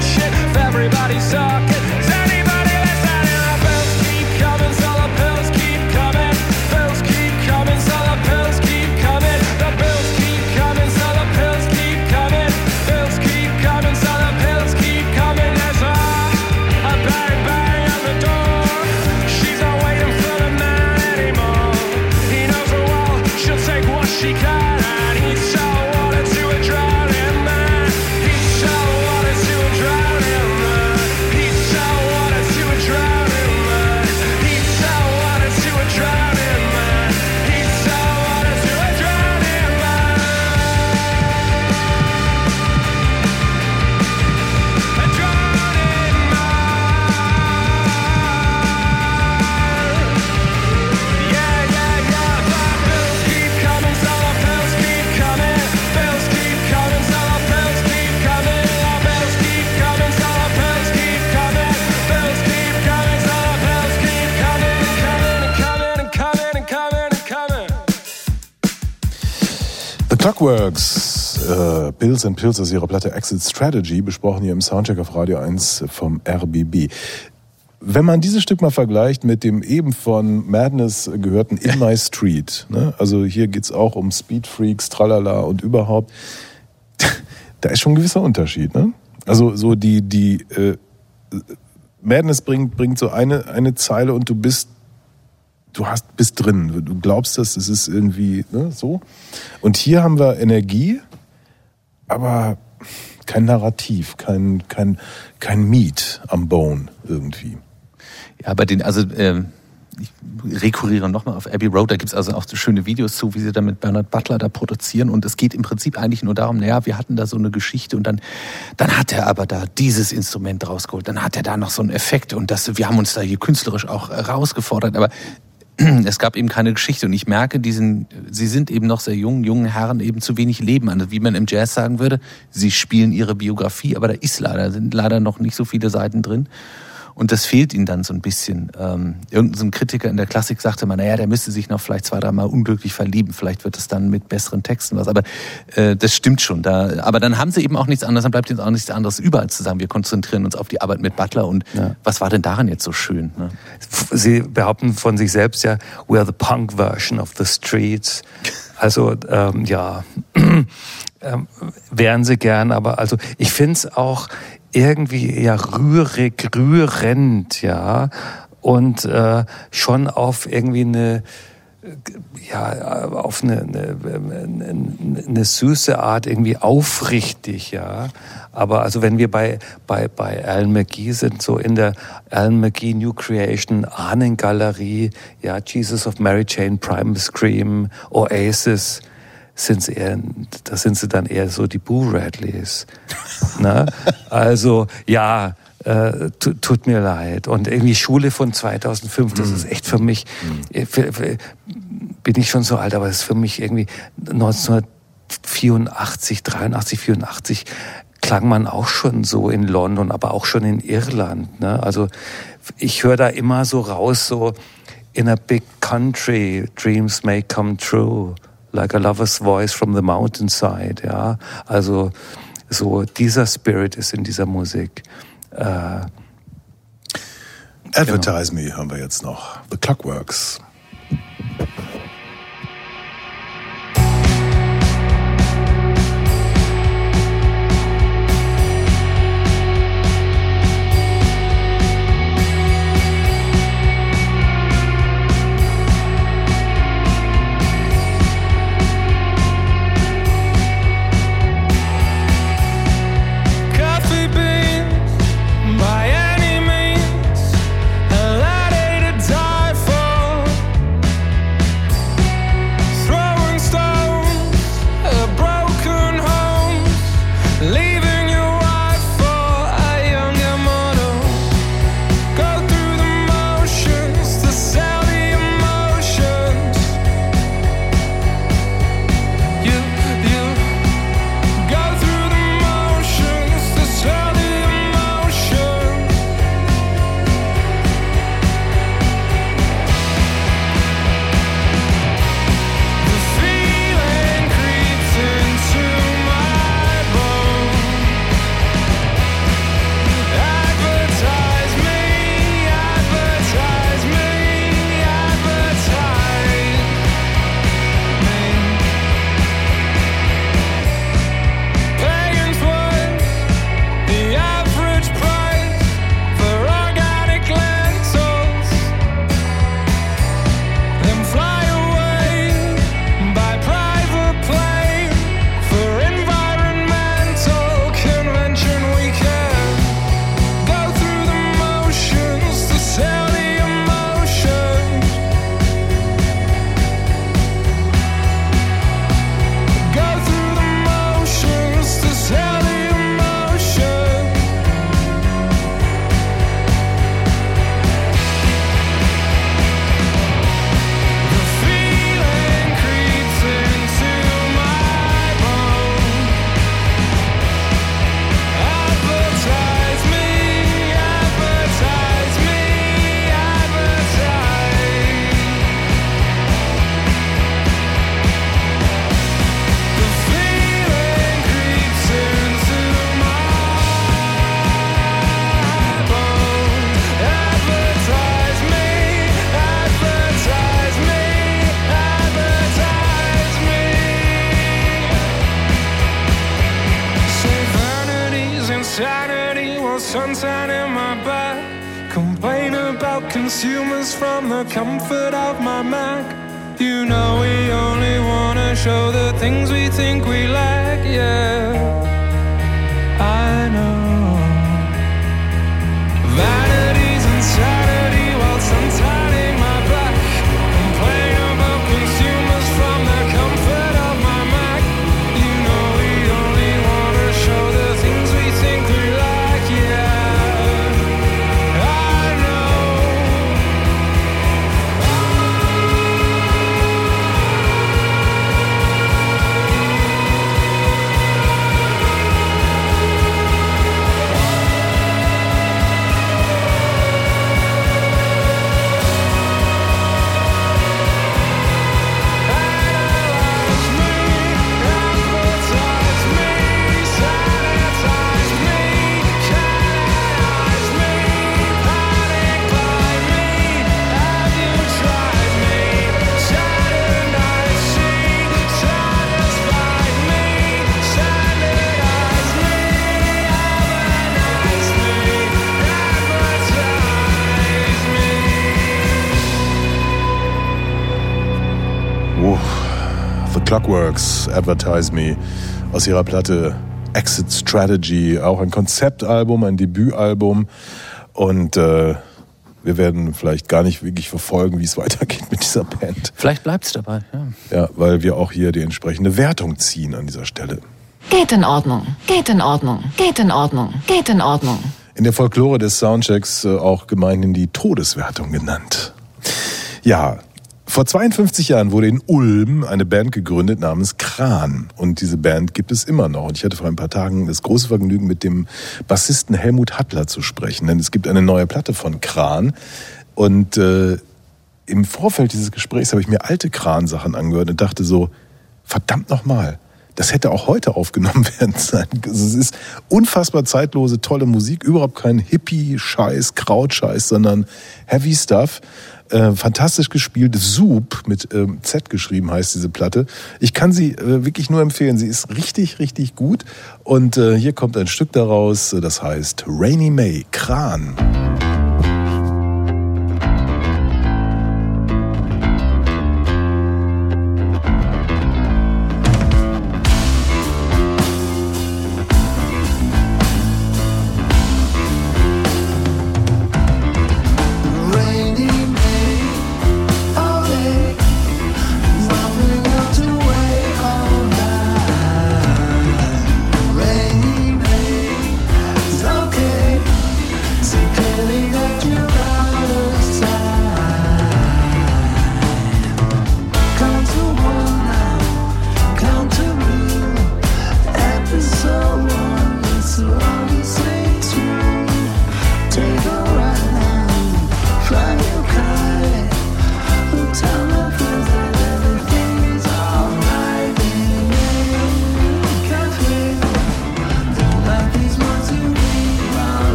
shit if everybody sucks. Clockworks, äh, Pills and Pills aus ihrer Platte Exit Strategy, besprochen hier im Soundcheck auf Radio 1 vom RBB. Wenn man dieses Stück mal vergleicht mit dem eben von Madness gehörten In My Street, ne? also hier geht's auch um Speed Freaks, Tralala und überhaupt, da ist schon ein gewisser Unterschied. Ne? Also so die, die äh, Madness bringt, bringt so eine, eine Zeile und du bist du hast bist drin, du glaubst das, es ist irgendwie ne, so. Und hier haben wir Energie, aber kein Narrativ, kein kein kein Meat am Bone irgendwie. Ja, bei den, also ähm, ich rekurriere nochmal auf Abbey Road, da gibt's also auch so schöne Videos zu, wie sie da mit Bernard Butler da produzieren. Und es geht im Prinzip eigentlich nur darum, naja, wir hatten da so eine Geschichte und dann, dann hat er aber da dieses Instrument rausgeholt, dann hat er da noch so einen Effekt und das, wir haben uns da hier künstlerisch auch herausgefordert. Aber es gab eben keine Geschichte und ich merke diesen, sie sind eben noch sehr jung, jungen Herren eben zu wenig Leben an. Wie man im Jazz sagen würde, sie spielen ihre Biografie, aber da ist leider, sind leider noch nicht so viele Seiten drin. Und das fehlt ihnen dann so ein bisschen. Ähm, irgendein so ein Kritiker in der Klassik sagte mal, naja, der müsste sich noch vielleicht zwei, dreimal unglücklich verlieben. Vielleicht wird es dann mit besseren Texten was. Aber äh, das stimmt schon. Da, aber dann haben sie eben auch nichts anderes, dann bleibt ihnen auch nichts anderes über, als zu sagen, wir konzentrieren uns auf die Arbeit mit Butler. Und ja. was war denn daran jetzt so schön? Ne? Sie behaupten von sich selbst ja, we are the punk version of the streets. Also ähm, ja, ähm, wären sie gern, aber also ich finde es auch irgendwie ja rührig, rührend, ja, und äh, schon auf irgendwie eine ja, auf eine, eine, eine, süße Art irgendwie aufrichtig, ja. Aber also wenn wir bei, bei, bei Alan McGee sind, so in der Alan McGee New Creation Ahnengalerie, ja, Jesus of Mary Jane, Prime Scream, Oasis, sind sie eher, da sind sie dann eher so die Boo Radleys. ne? Also ja, äh, tut mir leid. Und irgendwie Schule von 2005, das ist echt für mich, für, für, bin ich schon so alt, aber das ist für mich irgendwie 1984, 83, 84 klang man auch schon so in London, aber auch schon in Irland. Ne? Also ich höre da immer so raus, so in a big country, dreams may come true like a lover's voice from the mountainside, ja. Also so dieser Spirit ist in dieser Musik. Äh, Advertise genau. Me haben wir jetzt noch. The Clockworks. Clockworks, Advertise Me, aus ihrer Platte Exit Strategy, auch ein Konzeptalbum, ein Debütalbum. Und äh, wir werden vielleicht gar nicht wirklich verfolgen, wie es weitergeht mit dieser Band. Vielleicht bleibt's dabei. Ja. Ja, weil wir auch hier die entsprechende Wertung ziehen an dieser Stelle. Geht in Ordnung, geht in Ordnung, geht in Ordnung, geht in Ordnung. In der Folklore des Soundchecks äh, auch gemeinhin die Todeswertung genannt. Ja, vor 52 Jahren wurde in Ulm eine Band gegründet namens Kran. Und diese Band gibt es immer noch. Und ich hatte vor ein paar Tagen das große Vergnügen, mit dem Bassisten Helmut Hattler zu sprechen. Denn es gibt eine neue Platte von Kran. Und äh, im Vorfeld dieses Gesprächs habe ich mir alte Kran-Sachen angehört und dachte so, verdammt nochmal. Das hätte auch heute aufgenommen werden sein. Also es ist unfassbar zeitlose, tolle Musik, überhaupt kein Hippie-Scheiß, Krautscheiß, sondern Heavy Stuff. Äh, fantastisch gespielt. Soup mit ähm, Z geschrieben heißt diese Platte. Ich kann sie äh, wirklich nur empfehlen. Sie ist richtig, richtig gut. Und äh, hier kommt ein Stück daraus, das heißt Rainy May, Kran.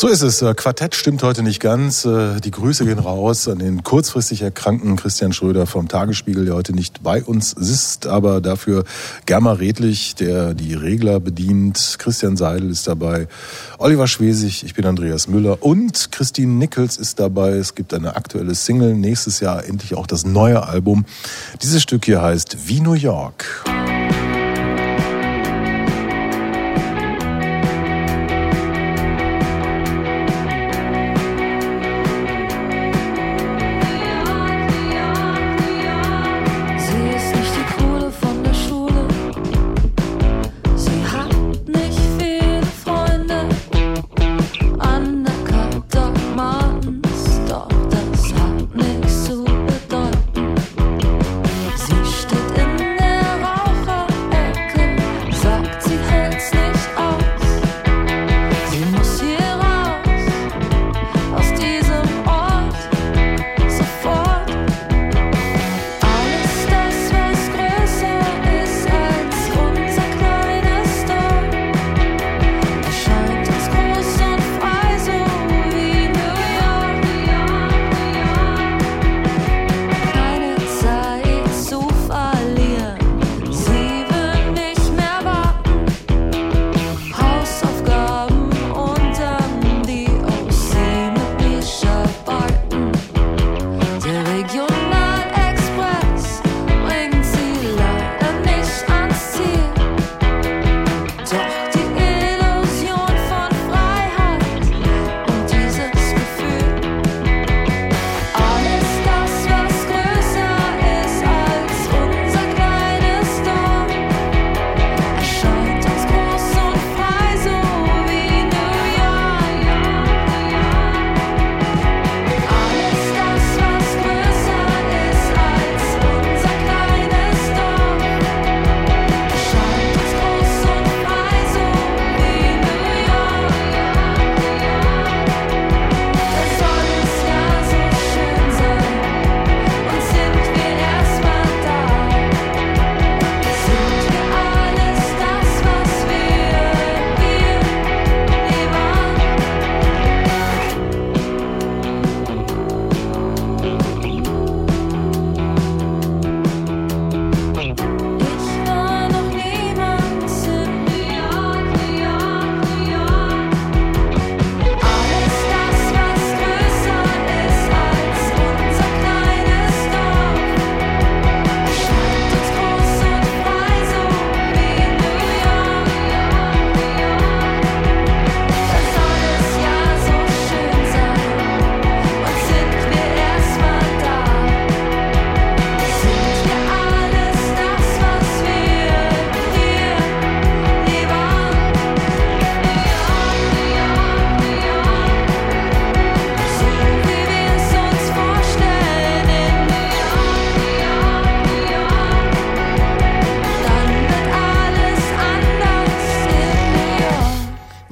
So ist es. Äh, Quartett stimmt heute nicht ganz. Äh, die Grüße gehen raus an den kurzfristig erkrankten Christian Schröder vom Tagesspiegel, der heute nicht bei uns ist, aber dafür Germa Redlich, der die Regler bedient. Christian Seidel ist dabei. Oliver Schwesig, ich bin Andreas Müller und Christine Nichols ist dabei. Es gibt eine aktuelle Single. Nächstes Jahr endlich auch das neue Album. Dieses Stück hier heißt Wie New York.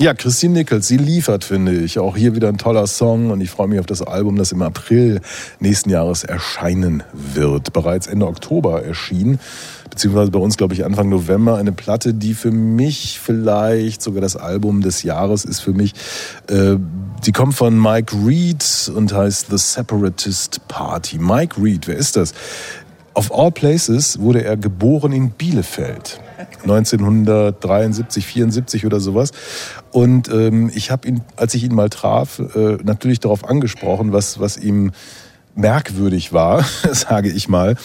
Ja, Christine Nichols, sie liefert, finde ich. Auch hier wieder ein toller Song und ich freue mich auf das Album, das im April nächsten Jahres erscheinen wird. Bereits Ende Oktober erschien, beziehungsweise bei uns, glaube ich, Anfang November, eine Platte, die für mich vielleicht sogar das Album des Jahres ist für mich. Äh, die kommt von Mike Reed und heißt The Separatist Party. Mike Reed, wer ist das? Of all places wurde er geboren in Bielefeld. 1973, 74 oder sowas. Und ähm, ich habe ihn, als ich ihn mal traf, äh, natürlich darauf angesprochen, was, was ihm merkwürdig war, sage ich mal.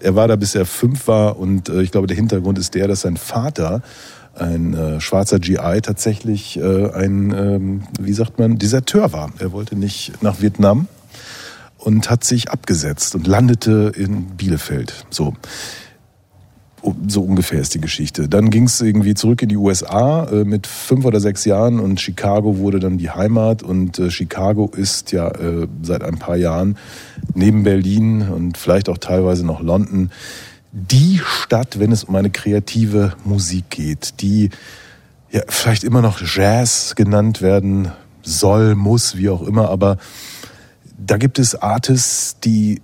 Er war da, bis er fünf war und äh, ich glaube, der Hintergrund ist der, dass sein Vater ein äh, schwarzer GI tatsächlich äh, ein, ähm, wie sagt man, Deserteur war. Er wollte nicht nach Vietnam und hat sich abgesetzt und landete in Bielefeld. So. So ungefähr ist die Geschichte. Dann ging es irgendwie zurück in die USA äh, mit fünf oder sechs Jahren und Chicago wurde dann die Heimat und äh, Chicago ist ja äh, seit ein paar Jahren neben Berlin und vielleicht auch teilweise noch London die Stadt, wenn es um eine kreative Musik geht, die ja vielleicht immer noch Jazz genannt werden soll, muss, wie auch immer, aber da gibt es Artists, die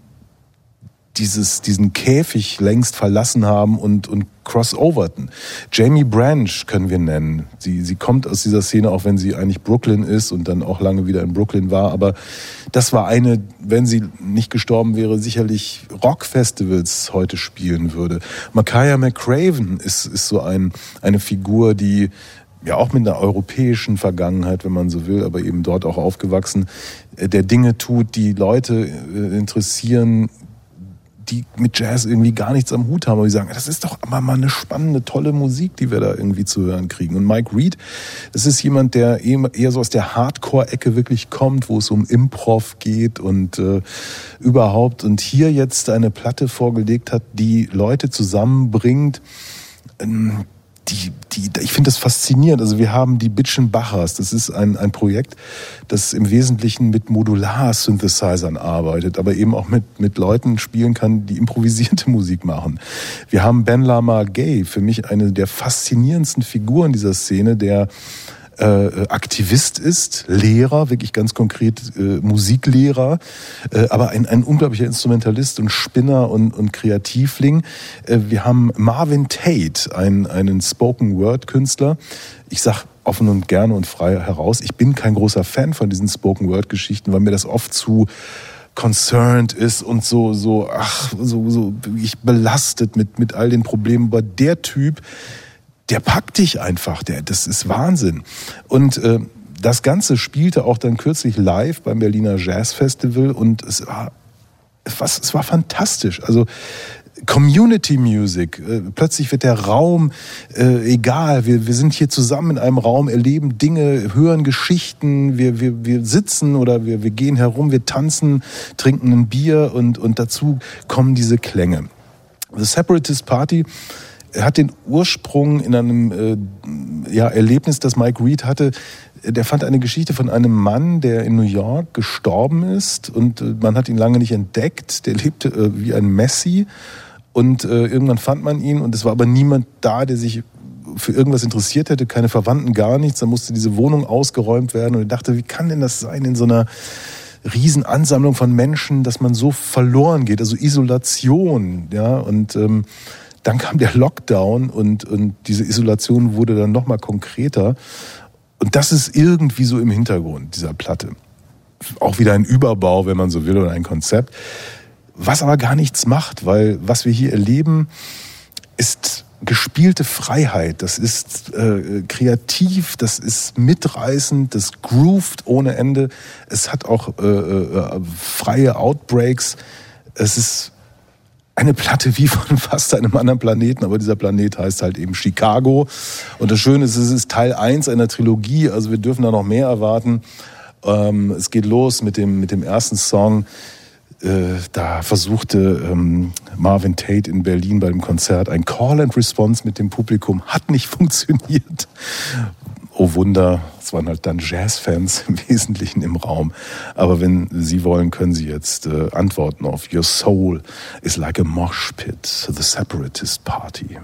dieses, diesen Käfig längst verlassen haben und, und crossoverten. Jamie Branch können wir nennen. Sie, sie kommt aus dieser Szene, auch wenn sie eigentlich Brooklyn ist und dann auch lange wieder in Brooklyn war. Aber das war eine, wenn sie nicht gestorben wäre, sicherlich Rockfestivals heute spielen würde. Makaya McCraven ist, ist so ein, eine Figur, die ja auch mit einer europäischen Vergangenheit, wenn man so will, aber eben dort auch aufgewachsen, äh, der Dinge tut, die Leute äh, interessieren, die mit Jazz irgendwie gar nichts am Hut haben, aber die sagen, das ist doch mal eine spannende, tolle Musik, die wir da irgendwie zu hören kriegen. Und Mike Reed, das ist jemand, der eher so aus der Hardcore-Ecke wirklich kommt, wo es um Improv geht und äh, überhaupt. Und hier jetzt eine Platte vorgelegt hat, die Leute zusammenbringt, ähm, die, die, ich finde das faszinierend. Also wir haben die Bitchen Bachers. Das ist ein, ein Projekt, das im Wesentlichen mit Modular-Synthesizern arbeitet, aber eben auch mit, mit Leuten spielen kann, die improvisierte Musik machen. Wir haben Ben Lama Gay, für mich eine der faszinierendsten Figuren dieser Szene, der äh, Aktivist ist, Lehrer, wirklich ganz konkret äh, Musiklehrer, äh, aber ein, ein unglaublicher Instrumentalist und Spinner und, und Kreativling. Äh, wir haben Marvin Tate, ein, einen Spoken-Word-Künstler. Ich sag offen und gerne und frei heraus, ich bin kein großer Fan von diesen Spoken-Word-Geschichten, weil mir das oft zu concerned ist und so so ach so so wirklich belastet mit mit all den Problemen aber der Typ der packt dich einfach, der, das ist Wahnsinn. Und äh, das Ganze spielte auch dann kürzlich live beim Berliner Jazz Festival und es war, was, es war fantastisch. Also Community Music. Äh, plötzlich wird der Raum äh, egal. Wir, wir sind hier zusammen in einem Raum, erleben Dinge, hören Geschichten. Wir, wir, wir sitzen oder wir, wir gehen herum, wir tanzen, trinken ein Bier und, und dazu kommen diese Klänge. The Separatist Party hat den Ursprung in einem äh, ja, Erlebnis, das Mike Reed hatte. Der fand eine Geschichte von einem Mann, der in New York gestorben ist und äh, man hat ihn lange nicht entdeckt. Der lebte äh, wie ein Messi und äh, irgendwann fand man ihn und es war aber niemand da, der sich für irgendwas interessiert hätte, keine Verwandten, gar nichts. Dann musste diese Wohnung ausgeräumt werden und ich dachte, wie kann denn das sein in so einer Riesenansammlung von Menschen, dass man so verloren geht, also Isolation, ja und ähm, dann kam der Lockdown und, und diese Isolation wurde dann nochmal konkreter. Und das ist irgendwie so im Hintergrund dieser Platte. Auch wieder ein Überbau, wenn man so will, oder ein Konzept. Was aber gar nichts macht, weil was wir hier erleben, ist gespielte Freiheit. Das ist äh, kreativ, das ist mitreißend, das groovt ohne Ende. Es hat auch äh, äh, freie Outbreaks. Es ist eine Platte wie von fast einem anderen Planeten, aber dieser Planet heißt halt eben Chicago. Und das Schöne ist, es ist Teil 1 einer Trilogie, also wir dürfen da noch mehr erwarten. Ähm, es geht los mit dem, mit dem ersten Song. Äh, da versuchte ähm, Marvin Tate in Berlin bei dem Konzert ein Call and Response mit dem Publikum, hat nicht funktioniert oh Wunder, es waren halt dann Jazzfans im Wesentlichen im Raum. Aber wenn Sie wollen, können Sie jetzt äh, antworten auf Your Soul is like a mosh pit, the separatist party.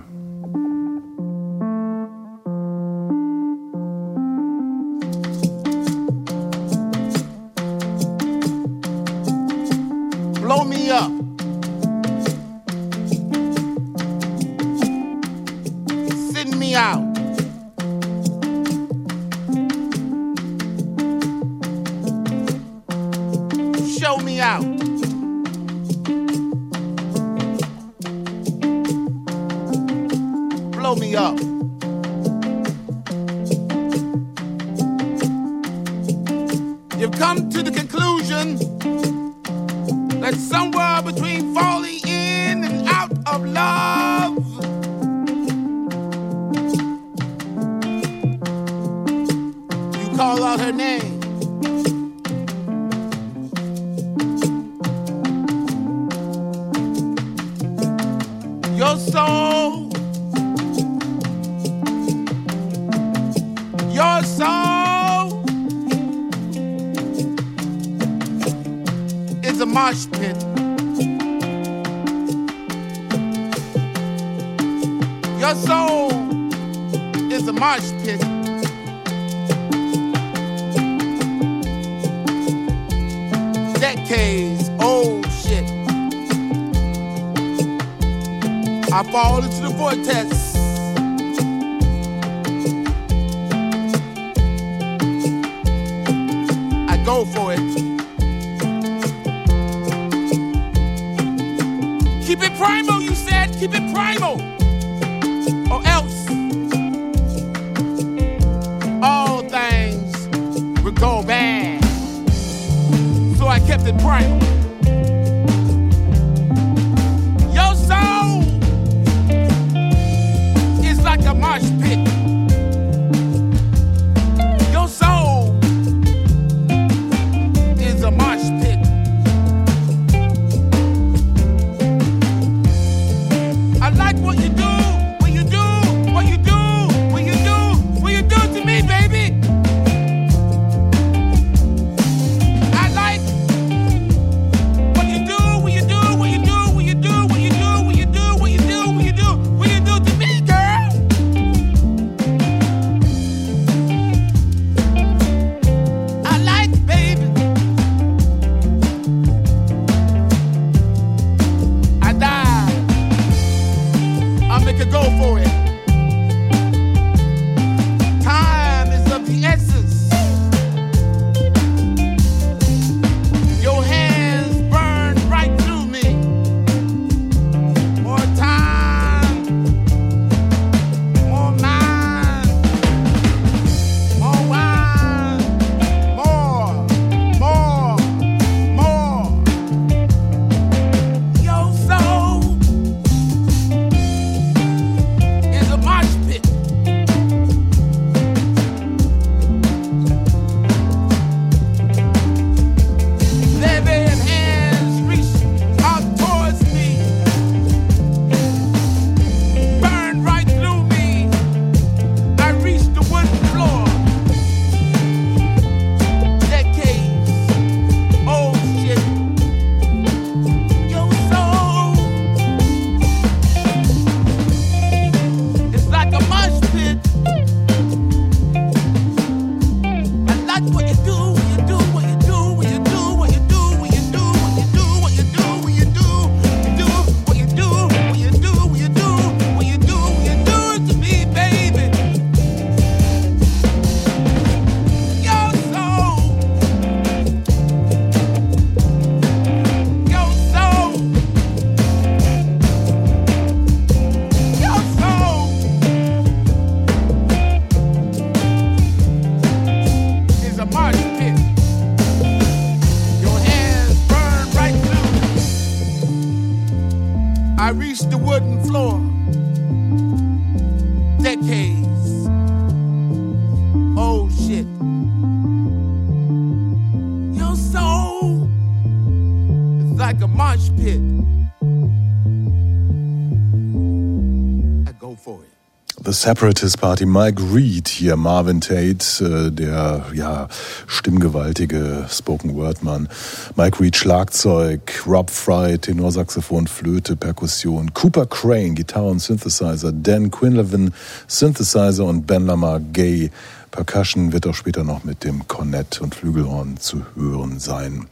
Separatist Party, Mike Reed hier, Marvin Tate, äh, der ja stimmgewaltige Spoken Word Mann, Mike Reed Schlagzeug, Rob Fry Tenorsaxophon, Flöte, Perkussion, Cooper Crane Gitarre und Synthesizer, Dan Quinlivan Synthesizer und Ben Lamar Gay. Percussion wird auch später noch mit dem Kornett und Flügelhorn zu hören sein.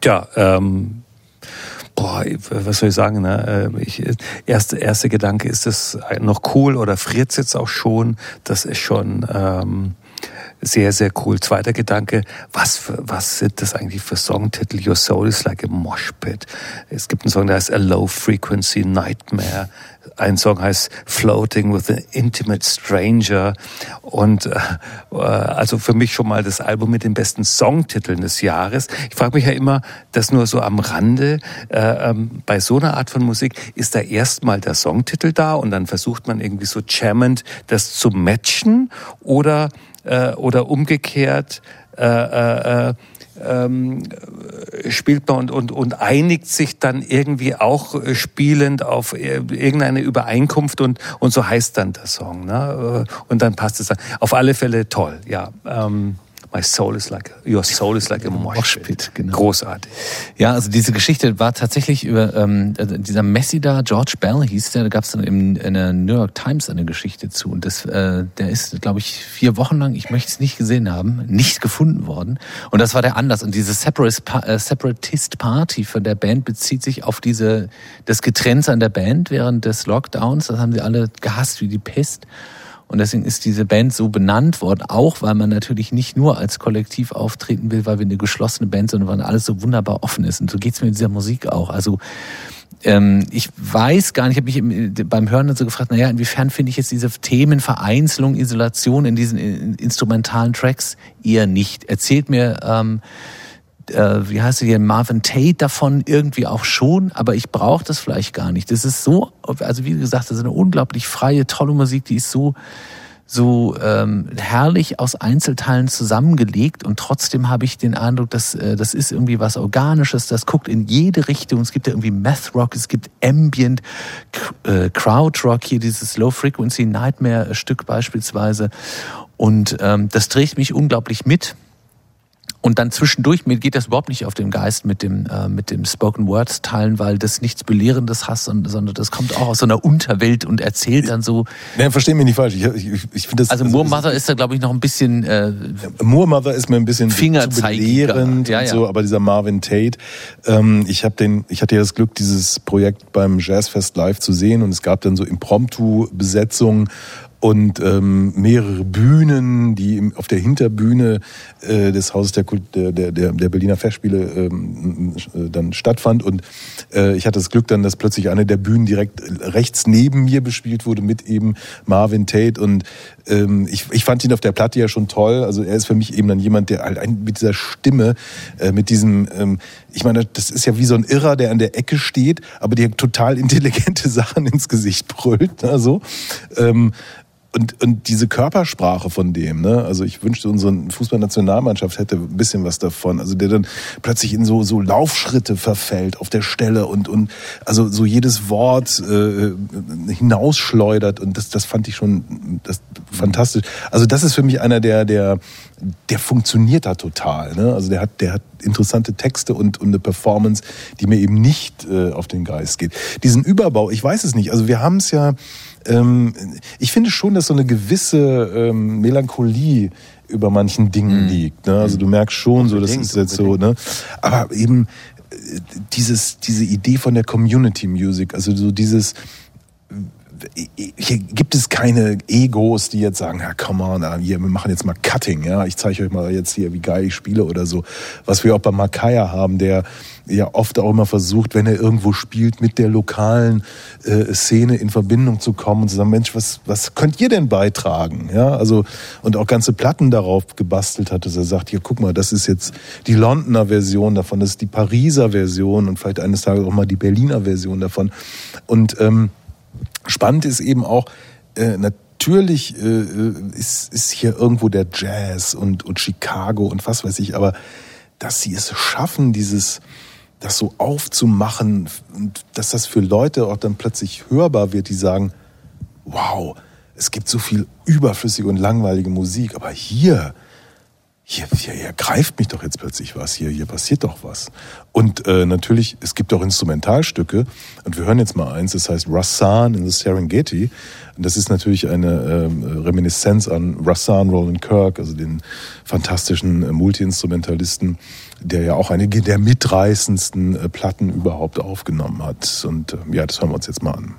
Tja, ähm, was soll ich sagen? Ne? Äh, Ich, erste, erste Gedanke, ist das noch cool oder friert's jetzt auch schon? Das ist schon ähm, sehr, sehr cool. Zweiter Gedanke, was, was sind das eigentlich für Songtitel? Your Soul is like a mosh pit. Es gibt einen Song, der heißt A Low Frequency Nightmare. Ein Song heißt Floating with an Intimate Stranger. Und äh, also für mich schon mal das Album mit den besten Songtiteln des Jahres. Ich frage mich ja immer, das nur so am Rande, äh, ähm, bei so einer Art von Musik ist da erstmal der Songtitel da und dann versucht man irgendwie so jammend das zu matchen oder äh, oder umgekehrt äh, äh, ähm, spielt man und, und, und einigt sich dann irgendwie auch äh, spielend auf äh, irgendeine Übereinkunft und, und so heißt dann der Song. Ne? Äh, Und dann passt es dann. Auf alle Fälle toll, ja. Ähm, My soul is like, your soul is like a mosh Moshpit, genau. Großartig. Ja, also diese Geschichte war tatsächlich über ähm, dieser Messi da, George Bell hieß der, da gab es dann im, in der New York Times eine Geschichte zu. Und das, äh, der ist, glaube ich, vier Wochen lang, ich möchte es nicht gesehen haben, nicht gefunden worden. Und das war der Anlass. Und diese äh, Separatist Party von der Band bezieht sich auf diese das Getrenntsein der Band während des Lockdowns. Das haben sie alle gehasst wie die Pest. Und deswegen ist diese Band so benannt worden, auch weil man natürlich nicht nur als Kollektiv auftreten will, weil wir eine geschlossene Band sind, sondern weil alles so wunderbar offen ist. Und so geht's mir mit dieser Musik auch. Also ähm, ich weiß gar nicht, ich habe mich im, beim Hören so gefragt, naja, inwiefern finde ich jetzt diese Themen Vereinzelung, Isolation in diesen in, instrumentalen Tracks eher nicht. Erzählt mir ähm, äh, wie heißt er hier, Marvin Tate davon irgendwie auch schon, aber ich brauche das vielleicht gar nicht. Das ist so, also wie gesagt, das ist eine unglaublich freie, tolle Musik, die ist so so ähm, herrlich aus Einzelteilen zusammengelegt und trotzdem habe ich den Eindruck, dass äh, das ist irgendwie was Organisches, das guckt in jede Richtung. Es gibt ja irgendwie Math Rock, es gibt Ambient, äh, Crowd Rock, hier dieses Low Frequency Nightmare Stück beispielsweise und ähm, das trägt mich unglaublich mit. Und dann zwischendurch, mir geht das überhaupt nicht auf den Geist mit dem, äh, mit dem Spoken Words teilen, weil das nichts Belehrendes hast, sondern, das kommt auch aus so einer Unterwelt und erzählt dann so. Nee, versteh mich nicht falsch. Ich, ich, ich finde das. Also Moor Mother ist da, glaube ich, noch ein bisschen äh, Moor Mother ist mir ein bisschen zu belehrend Ja, und ja. so, aber dieser Marvin Tate, ähm, ich habe den, ich hatte ja das Glück, dieses Projekt beim Jazzfest live zu sehen und es gab dann so Impromptu-Besetzungen und ähm, mehrere Bühnen, die im, auf der Hinterbühne äh, des Hauses der, Kult- der, der, der Berliner Festspiele ähm, äh, dann stattfand. Und äh, ich hatte das Glück dann, dass plötzlich eine der Bühnen direkt rechts neben mir bespielt wurde mit eben Marvin Tate. Und ähm, ich, ich fand ihn auf der Platte ja schon toll. Also er ist für mich eben dann jemand, der halt ein, mit dieser Stimme, äh, mit diesem, ähm, ich meine, das ist ja wie so ein Irrer, der an der Ecke steht, aber der total intelligente Sachen ins Gesicht brüllt. Ne, so. Ähm, und, und diese Körpersprache von dem, ne? also ich wünschte, unsere Fußballnationalmannschaft hätte ein bisschen was davon. Also der dann plötzlich in so, so Laufschritte verfällt auf der Stelle und, und also so jedes Wort äh, hinausschleudert und das, das fand ich schon das, fantastisch. Also das ist für mich einer der, der, der funktioniert da total. Ne? Also der hat, der hat interessante Texte und, und eine Performance, die mir eben nicht äh, auf den Geist geht. Diesen Überbau, ich weiß es nicht. Also wir haben es ja, ähm, ich finde schon, dass so eine gewisse ähm, Melancholie über manchen Dingen liegt. Ne? Also du merkst schon, so das Unbedingt, ist jetzt so, ne? Aber eben äh, dieses, diese Idee von der Community Music, also so dieses hier gibt es keine Egos, die jetzt sagen, ja, come on, ah, hier, wir machen jetzt mal Cutting, ja, ich zeige euch mal jetzt hier, wie geil ich spiele oder so. Was wir auch bei Makaya haben, der ja oft auch immer versucht, wenn er irgendwo spielt, mit der lokalen äh, Szene in Verbindung zu kommen und zu sagen, Mensch, was, was könnt ihr denn beitragen? Ja, also, und auch ganze Platten darauf gebastelt hat, dass er sagt, hier, guck mal, das ist jetzt die Londoner Version davon, das ist die Pariser Version und vielleicht eines Tages auch mal die Berliner Version davon. Und, ähm, Spannend ist eben auch, äh, natürlich äh, ist, ist hier irgendwo der Jazz und, und Chicago und was weiß ich, aber dass sie es schaffen, dieses das so aufzumachen und dass das für Leute auch dann plötzlich hörbar wird, die sagen, wow, es gibt so viel überflüssige und langweilige Musik, aber hier, hier, hier, hier greift mich doch jetzt plötzlich was, hier, hier passiert doch was. Und äh, natürlich, es gibt auch Instrumentalstücke und wir hören jetzt mal eins, das heißt Rassan in the Serengeti. Und das ist natürlich eine ähm, Reminiszenz an Rassan Roland Kirk, also den fantastischen äh, Multi-Instrumentalisten, der ja auch einige der mitreißendsten äh, Platten überhaupt aufgenommen hat. Und äh, ja, das hören wir uns jetzt mal an.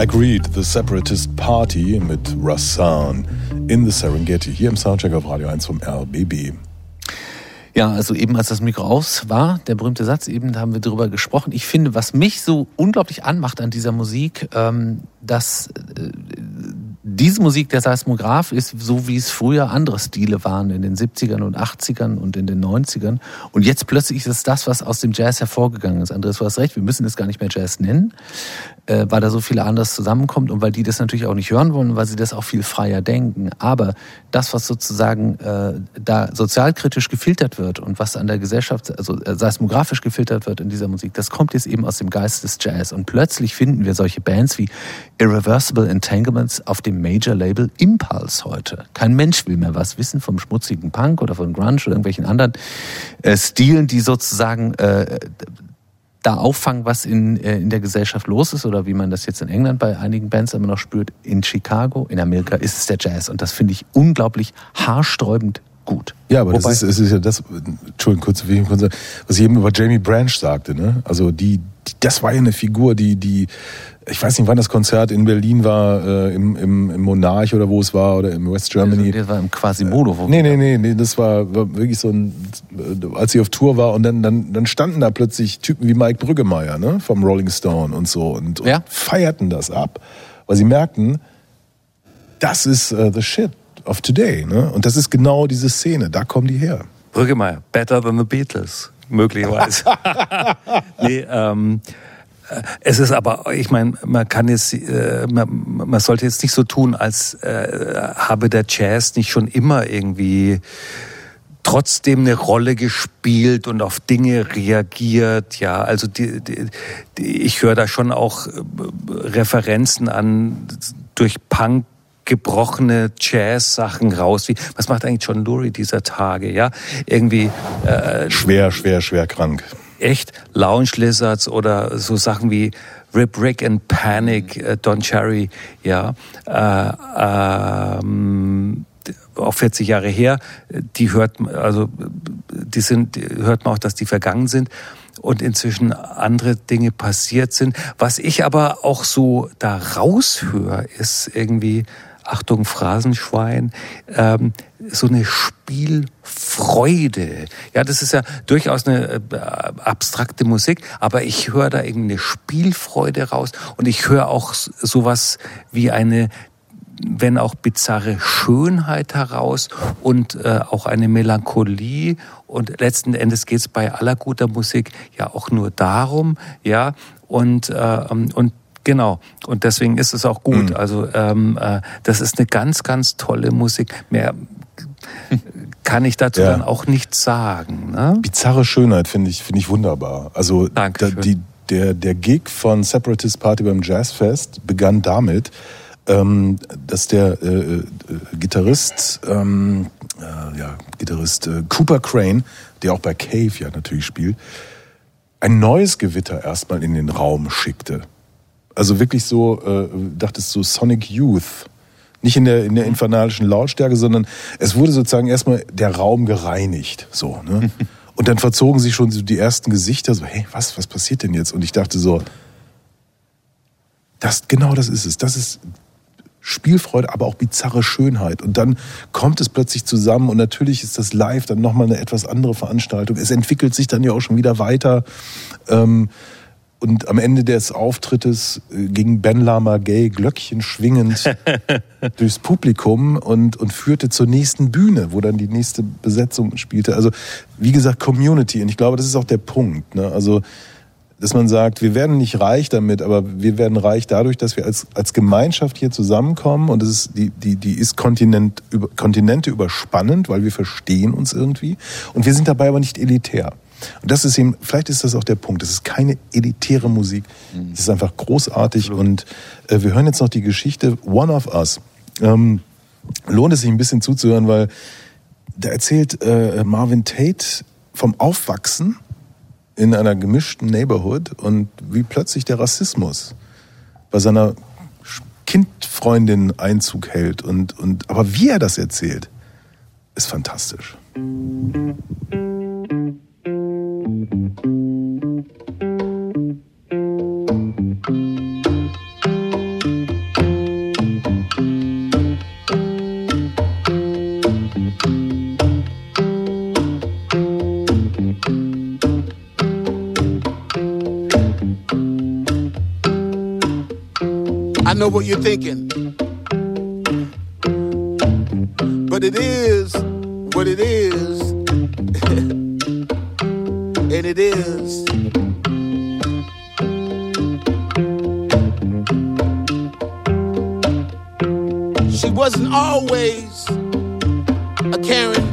Mike Reed, The Separatist Party mit Rassan in the Serengeti, hier im Soundcheck auf Radio 1 vom RBB. Ja, also eben als das Mikro aus war, der berühmte Satz, eben haben wir drüber gesprochen. Ich finde, was mich so unglaublich anmacht an dieser Musik, ähm, dass äh, diese Musik, der Seismograph, ist so, wie es früher andere Stile waren in den 70ern und 80ern und in den 90ern. Und jetzt plötzlich ist es das, was aus dem Jazz hervorgegangen ist. Andreas, du hast recht, wir müssen es gar nicht mehr Jazz nennen, äh, weil da so viele anderes zusammenkommt und weil die das natürlich auch nicht hören wollen, weil sie das auch viel freier denken. Aber das, was sozusagen äh, da sozialkritisch gefiltert wird und was an der Gesellschaft, also äh, seismografisch gefiltert wird in dieser Musik, das kommt jetzt eben aus dem Geist des Jazz. Und plötzlich finden wir solche Bands wie Irreversible Entanglements auf dem Major-Label Impulse heute. Kein Mensch will mehr was wissen vom schmutzigen Punk oder von Grunge oder irgendwelchen anderen äh, Stilen, die sozusagen äh, da auffangen, was in, äh, in der Gesellschaft los ist oder wie man das jetzt in England bei einigen Bands immer noch spürt. In Chicago, in Amerika ist es der Jazz und das finde ich unglaublich haarsträubend gut. Ja, aber Wobei- das ist, es ist ja das, Entschuldigung, kurz, was ich eben über Jamie Branch sagte, ne? Also die, die, das war ja eine Figur, die, die, ich weiß nicht, wann das Konzert in Berlin war, äh, im, im, im Monarch oder wo es war, oder im West Germany. Also, das war im Quasimodo. Wo Nee, nee, nee, nee, das war, war wirklich so ein, als sie auf Tour war und dann, dann, dann standen da plötzlich Typen wie Mike Brüggemeier, ne, vom Rolling Stone und so und, und Ja. feierten das ab, weil sie merkten, das ist uh, the shit of today, ne, und das ist genau diese Szene, da kommen die her. Brüggemeier, better than the Beatles, möglicherweise. nee, ähm, äh, es ist aber, ich meine, man kann jetzt, äh, man, man sollte jetzt nicht so tun, als äh, habe der Jazz nicht schon immer irgendwie trotzdem eine Rolle gespielt und auf Dinge reagiert. Ja, also die, die, die, ich höre da schon auch äh, Referenzen an durch Punk gebrochene Jazz-Sachen raus. Wie, was macht eigentlich John Lurie dieser Tage? Ja, irgendwie äh, Schwer, schwer, schwer krank. Echt Lounge Lizards oder so Sachen wie Rip Rick and Panic, äh, Don Cherry, ja, äh, ähm, auch 40 Jahre her, die hört, man- also die sind, hört man auch, dass die vergangen sind und inzwischen andere Dinge passiert sind. Was ich aber auch so da raushöre, ist irgendwie, Achtung, Phrasenschwein, ähm, so eine Spielfreude. Ja, das ist ja durchaus eine äh, abstrakte Musik, aber ich höre da irgendeine Spielfreude raus und ich höre auch sowas wie eine wenn auch bizarre Schönheit heraus und äh, auch eine Melancholie. Und letzten Endes geht es bei aller guter Musik ja auch nur darum, ja, und, äh, und genau, und deswegen ist es auch gut. Also ähm, äh, das ist eine ganz, ganz tolle Musik. Mehr kann ich dazu Ja. dann auch nicht sagen. Ne? Bizarre Schönheit finde ich, finde ich wunderbar. Also da, die, der, der Gig von Separatist Party beim Jazzfest begann damit, ähm, dass der äh, äh, Gitarrist, ähm, äh, ja, Gitarrist äh, Cooper Crane, der auch bei Cave ja natürlich spielt, ein neues Gewitter erstmal in den Raum schickte. Also wirklich so, äh, dachtest du, Sonic Youth. Nicht in der, in der infernalischen Lautstärke, sondern es wurde sozusagen erstmal der Raum gereinigt. So, ne? Und dann verzogen sich schon so die ersten Gesichter, so, hey, was, was passiert denn jetzt? Und ich dachte so, das, genau das ist es. Das ist Spielfreude, aber auch bizarre Schönheit. Und dann kommt es plötzlich zusammen und natürlich ist das live dann nochmal eine etwas andere Veranstaltung. Es entwickelt sich dann ja auch schon wieder weiter. Ähm, und am Ende des Auftrittes äh, ging Ben Lama Gay Glöckchen schwingend durchs Publikum und, und führte zur nächsten Bühne, wo dann die nächste Besetzung spielte. Also wie gesagt, Community. Und ich glaube, das ist auch der Punkt. Ne? Also dass man sagt, wir werden nicht reich damit, aber wir werden reich dadurch, dass wir als, als Gemeinschaft hier zusammenkommen und das ist, die, die, die ist Kontinent, über, Kontinente überspannend, weil wir verstehen uns irgendwie und wir sind dabei aber nicht elitär. Und das ist eben, vielleicht ist das auch der Punkt, das ist keine elitäre Musik, es ist einfach großartig. Und äh, wir hören jetzt noch die Geschichte One of Us. Ähm, lohnt es sich ein bisschen zuzuhören, weil da erzählt äh, Marvin Tate vom Aufwachsen in einer gemischten Neighborhood und wie plötzlich der Rassismus bei seiner Kindfreundin Einzug hält und, und aber wie er das erzählt, ist fantastisch. I know what you're thinking. But it is what it is is. She wasn't always a Karen,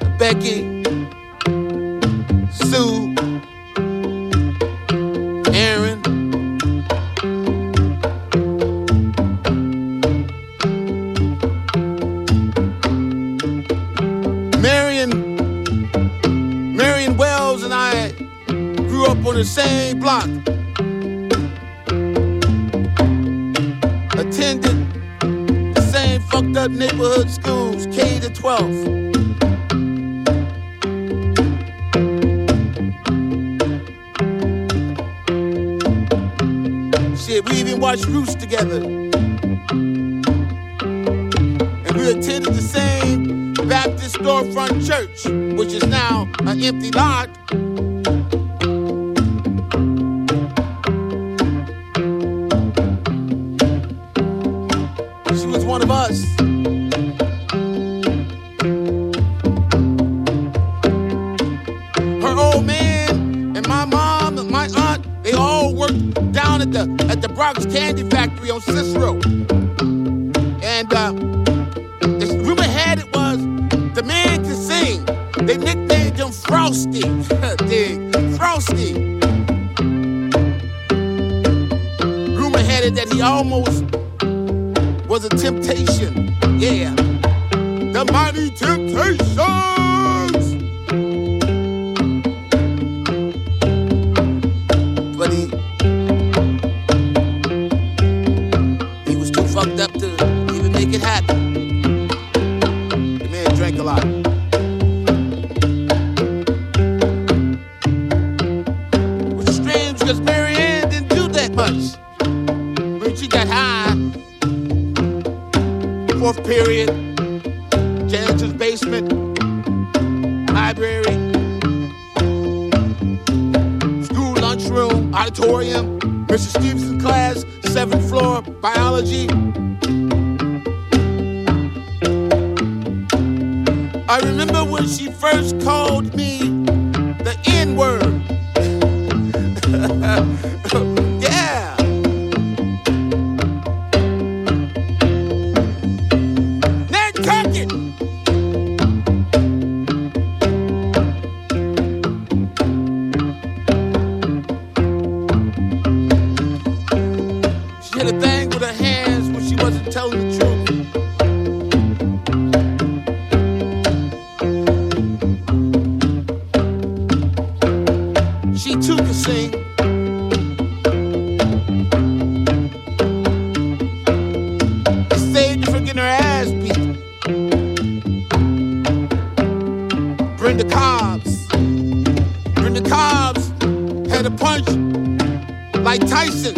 a Becky, like Tyson.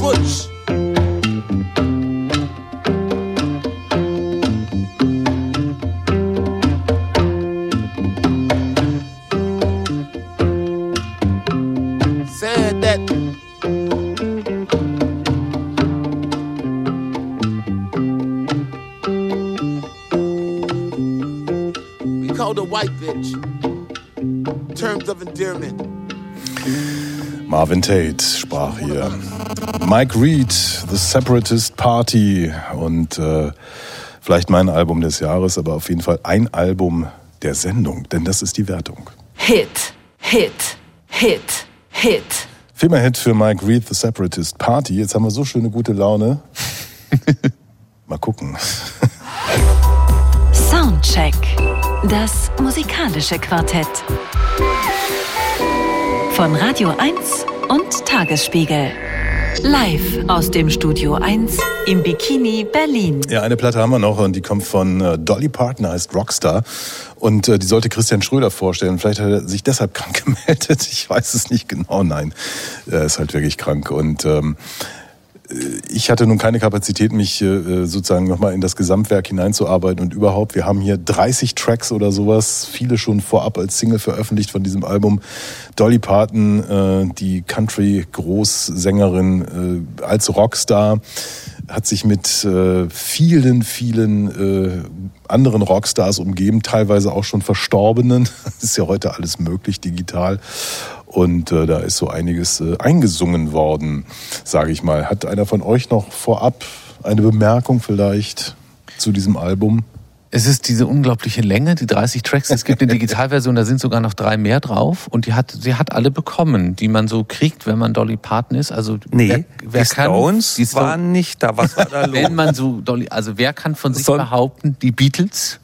Butch. Said that we called her white bitch. Marvin Tate sprach hier. Mike Reed, The Separatist Party und äh, vielleicht mein Album des Jahres, aber auf jeden Fall ein Album der Sendung, denn das ist die Wertung. Hit, Hit, Hit, Hit. Filmhit für Mike Reed, The Separatist Party. Jetzt haben wir so schöne gute Laune. Mal gucken. Soundcheck. Das musikalische Quartett. Von Radio 1 und Tagesspiegel. Live aus dem Studio 1 im Bikini Berlin. Ja, eine Platte haben wir noch und die kommt von äh, Dolly Parton, heißt Rockstar. Und äh, die sollte Christian Schröder vorstellen. Vielleicht hat er sich deshalb krank gemeldet. Ich weiß es nicht genau. Nein, er ist halt wirklich krank. Und ähm, ich hatte nun keine Kapazität, mich äh, sozusagen nochmal in das Gesamtwerk hineinzuarbeiten und überhaupt, wir haben hier 30 Tracks oder sowas, viele schon vorab als Single veröffentlicht von diesem Album. Dolly Parton, äh, die Country-Großsängerin, äh, als Rockstar, hat sich mit äh, vielen, vielen äh, anderen Rockstars umgeben, teilweise auch schon Verstorbenen. Das ist ja heute alles möglich digital. Und äh, da ist so einiges äh, eingesungen worden, sage ich mal. Hat einer von euch noch vorab eine Bemerkung vielleicht zu diesem Album? Es ist diese unglaubliche Länge, die 30 Tracks. Es gibt eine Digitalversion, da sind sogar noch drei mehr drauf. Und die hat, sie hat alle bekommen, die man so kriegt, wenn man Dolly Parton ist. Also Nee, wer, wer die Stones die Sto- waren nicht da. Was war da los? wenn man so Dolly, also wer kann von sich Soll- behaupten, die Beatles?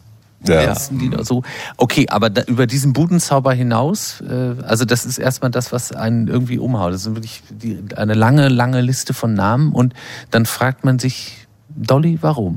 Ja. Ersten Lieder so. Okay, aber da, über diesen Budenzauber hinaus, äh, also das ist erstmal das, was einen irgendwie umhaut. Das ist wirklich die, eine lange, lange Liste von Namen und dann fragt man sich, Dolly, warum?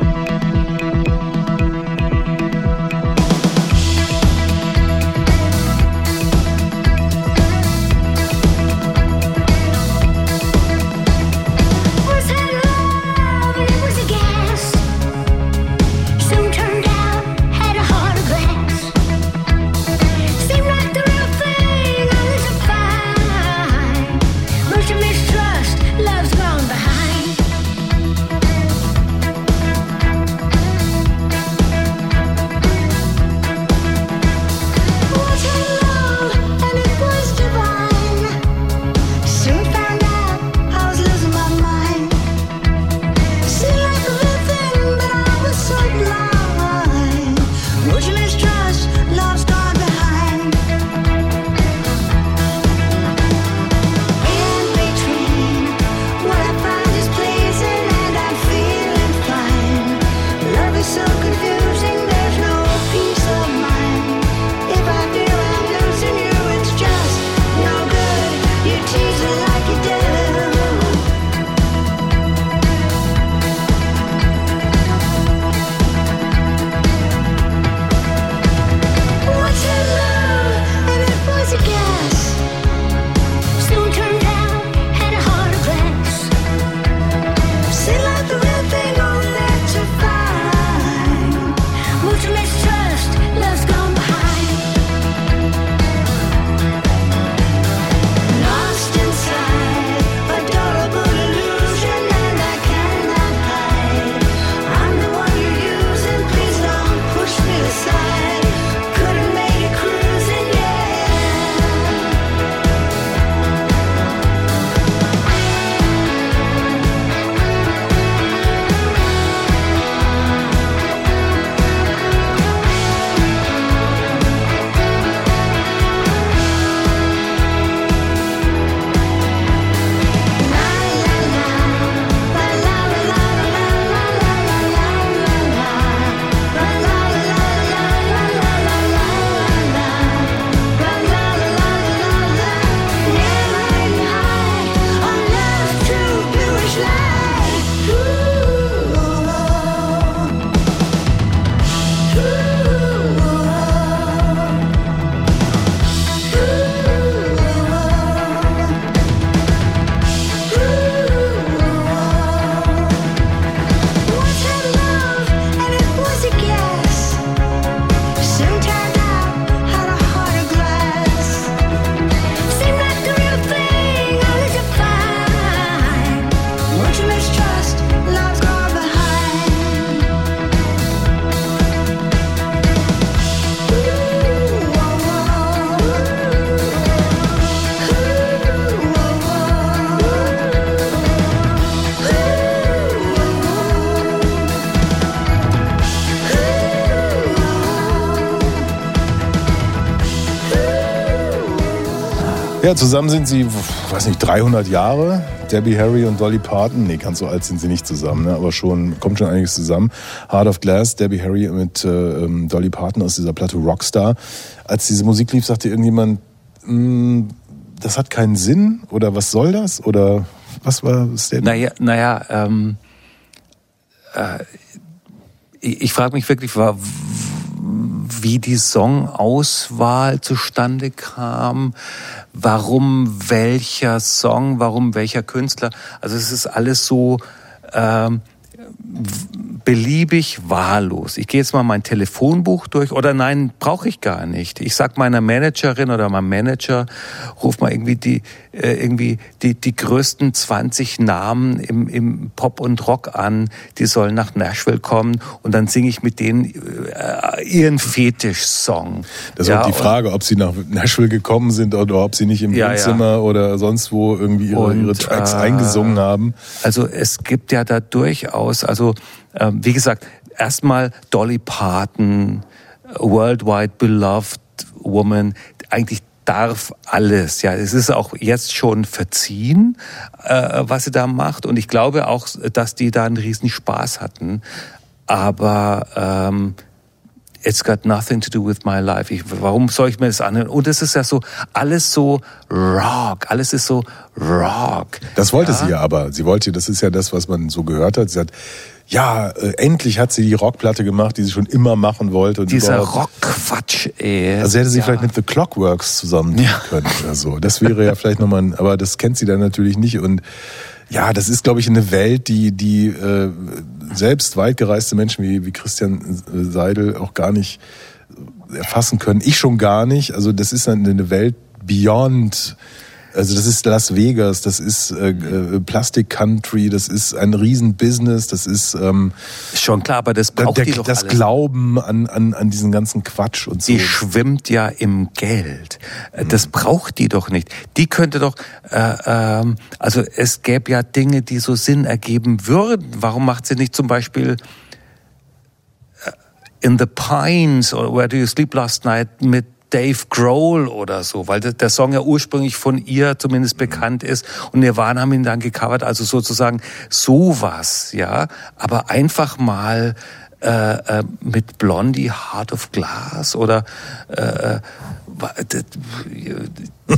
Ja, zusammen sind sie, weiß nicht, 300 Jahre. Debbie Harry und Dolly Parton. Nee, ganz so alt sind sie nicht zusammen, ne? aber schon, kommt schon einiges zusammen. Heart of Glass, Debbie Harry mit äh, ähm, Dolly Parton aus dieser Platte Rockstar. Als diese Musik lief, sagte irgendjemand, "Mm, das hat keinen Sinn oder was soll das? Oder was war das denn? Naja, naja ähm, äh, ich, ich frage mich wirklich, wa- wie die Songauswahl zustande kam, warum welcher Song, warum welcher Künstler. Also es ist alles so ähm, beliebig wahllos. Ich gehe jetzt mal mein Telefonbuch durch oder nein, brauche ich gar nicht. Ich sag meiner Managerin oder meinem Manager, ruf mal irgendwie die äh, irgendwie die die größten 20 Namen im im Pop und Rock an, die sollen nach Nashville kommen und dann singe ich mit denen äh, ihren Fetisch-Song. Das ist auch die Frage, ob sie nach Nashville gekommen sind oder ob sie nicht im Ja, ja. Wohnzimmer oder sonst wo irgendwie ihre, Und, ihre Tracks äh, eingesungen haben. Also es gibt ja da durchaus, also ähm, wie gesagt, erstmal Dolly Parton, Worldwide Beloved Woman, eigentlich darf alles. Ja, es ist auch jetzt schon verziehen, äh, was sie da macht. Und ich glaube auch, dass die da einen riesen Spaß hatten. Aber ähm, It's got nothing to do with my life. Ich, warum soll ich mir das anhören? Und es ist ja so, alles so Rock, alles ist so Rock. Das wollte ja? sie ja aber. Sie wollte, das ist ja das, was man so gehört hat. Sie hat, ja, äh, endlich hat sie die Rockplatte gemacht, die sie schon immer machen wollte. Und Dieser Rockquatsch, ey. Also hätte sie Ja. vielleicht mit The Clockworks zusammen tun können oder so. Das wäre ja vielleicht nochmal, ein, aber das kennt sie dann natürlich nicht. Und ja, das ist, glaube ich, eine Welt, die, die äh, selbst weitgereiste Menschen wie, wie Christian Seidel auch gar nicht erfassen können. Ich schon gar nicht. Also das ist eine Welt beyond. Also das ist Las Vegas, das ist äh, äh, Plastic Country, das ist ein Riesenbusiness, das ist ähm, Schon klar, aber das braucht der, die doch das alles. Glauben an, an, an diesen ganzen Quatsch und so. Die schwimmt ja im Geld. Äh, Das braucht die doch nicht. Die könnte doch, äh, ähm, also es gäbe ja Dinge, die so Sinn ergeben würden. Warum macht sie nicht zum Beispiel äh, In the Pines oder Where Do You Sleep Last Night mit Dave Grohl oder so, weil der Song ja ursprünglich von ihr zumindest bekannt ist und Nirvana haben ihn dann gecovert, also sozusagen sowas, ja, aber einfach mal äh, äh, mit Blondie Heart of Glass oder äh, d-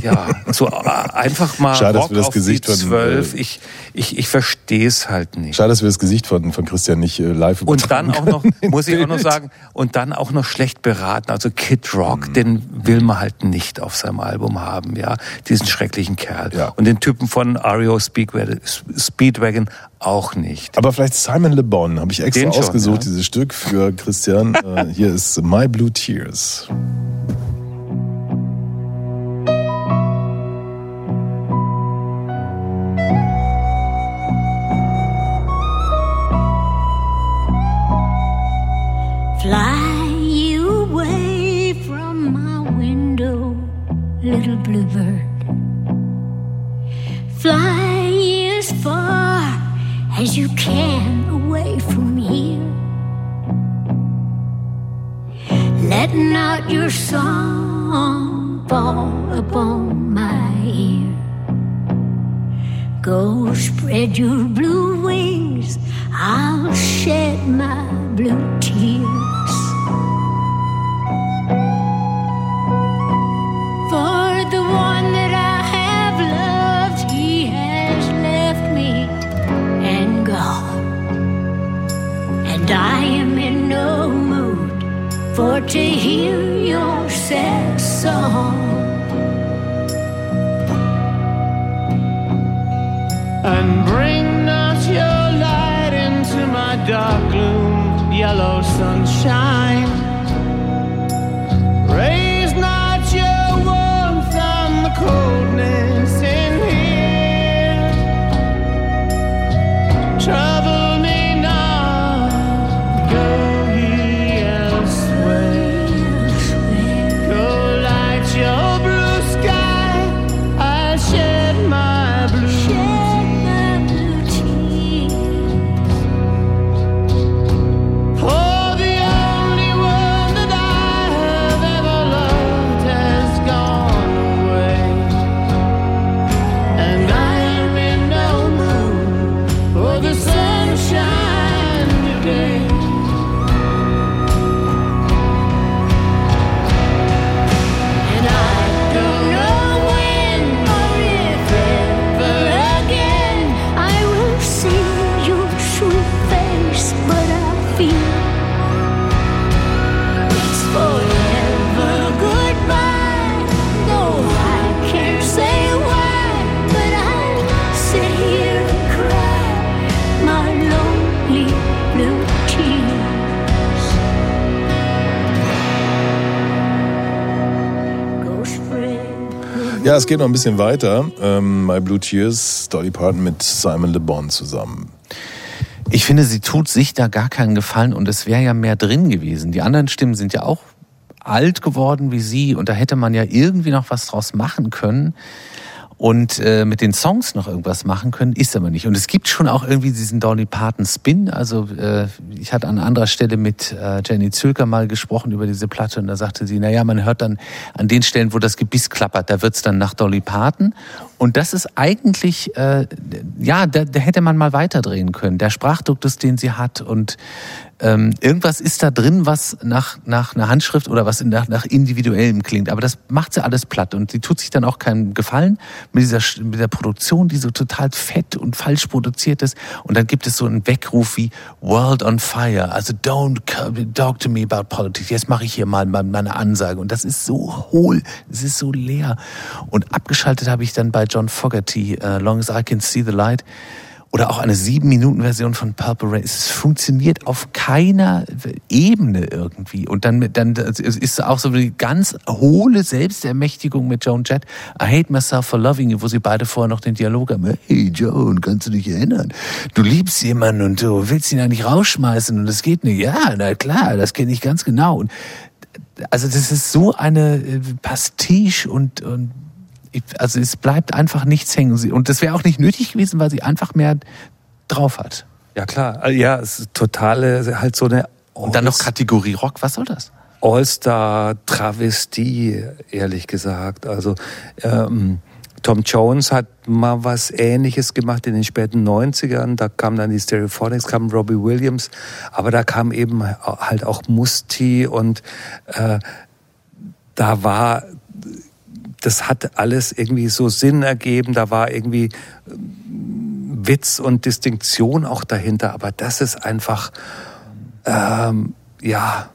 ja, so äh, einfach mal Schade, dass Rock wir das auf Gesicht die von, zwölf. äh, Ich, ich, ich verstehe es halt nicht. Schade, dass wir das Gesicht von, von Christian nicht äh, live Und dann auch noch, muss ich auch noch sagen, und dann auch noch schlecht beraten. Also Kid Rock, Mhm. den will man halt nicht auf seinem Album haben, ja. Diesen schrecklichen Kerl. Ja. Und den Typen von REO Speedwagon, Speedwagon auch nicht. Aber vielleicht Simon Le Bon habe ich extra schon, ausgesucht, ja. dieses Stück für Christian. äh, hier ist My Blue Tears. Little bluebird. Fly as far as you can away from here. Let not your song fall upon my ear. Go spread your blue wings, I'll shed my blue tears. To hear your sad song. And bring not your light into my dark gloom, yellow sunshine. Raise coldness in here. Trouble Ja, es geht noch ein bisschen weiter. Ähm, My Blue Tears, Dolly Parton mit Simon Le Bon zusammen. Ich finde, sie tut sich da gar keinen Gefallen und es wäre ja mehr drin gewesen. Die anderen Stimmen sind ja auch alt geworden wie sie und da hätte man ja irgendwie noch was draus machen können und äh, mit den Songs noch irgendwas machen können, ist aber nicht. Und es gibt schon auch irgendwie diesen Dolly Parton Spin. Also äh, ich hatte an anderer Stelle mit äh, Jenny Zülker mal gesprochen über diese Platte und da sagte sie, naja, man hört dann an den Stellen, wo das Gebiss klappert, da wird's dann nach Dolly Parton. Und das ist eigentlich, äh, ja, da, da hätte man mal weiterdrehen können. Der Sprachduktus, den sie hat und ähm, irgendwas ist da drin, was nach, nach einer Handschrift oder was nach, nach individuellem klingt. Aber das macht sie alles platt und sie tut sich dann auch keinen Gefallen mit dieser, mit der Produktion, die so total fett und falsch produziert ist. Und dann gibt es so einen Weckruf wie World on Fire. Also don't talk to me about politics. Jetzt mache ich hier mal meine Ansage. Und das ist so hohl, es ist so leer. Und abgeschaltet habe ich dann bei John Fogerty, uh, Long as I Can See the Light. Oder auch eine sieben Minuten Version von Purple Rain. Es funktioniert auf keiner Ebene irgendwie. Und dann, dann ist auch so eine ganz hohle Selbstermächtigung mit Joan Jett. I hate myself for loving you, wo sie beide vorher noch den Dialog haben. Hey Joan, kannst du dich erinnern? Du liebst jemanden und du willst ihn eigentlich rausschmeißen und es geht nicht. Ja, na klar, das kenne ich ganz genau. Und also das ist so eine äh, Pastiche und, und also es bleibt einfach nichts hängen. Und das wäre auch nicht nötig gewesen, weil sie einfach mehr drauf hat. Ja klar, Also, ja, es ist totale, halt so eine Und dann noch Kategorie Rock, was soll das? All-Star-Travestie, ehrlich gesagt. Also ähm, Tom Jones hat mal was Ähnliches gemacht in den späten 90ern. Da kam dann die Stereophonics, kam Robbie Williams, aber da kam eben halt auch Musti und äh, da war, das hat alles irgendwie so Sinn ergeben. Da war irgendwie ähm, Witz und Distinktion auch dahinter. Aber das ist einfach, ähm, ja,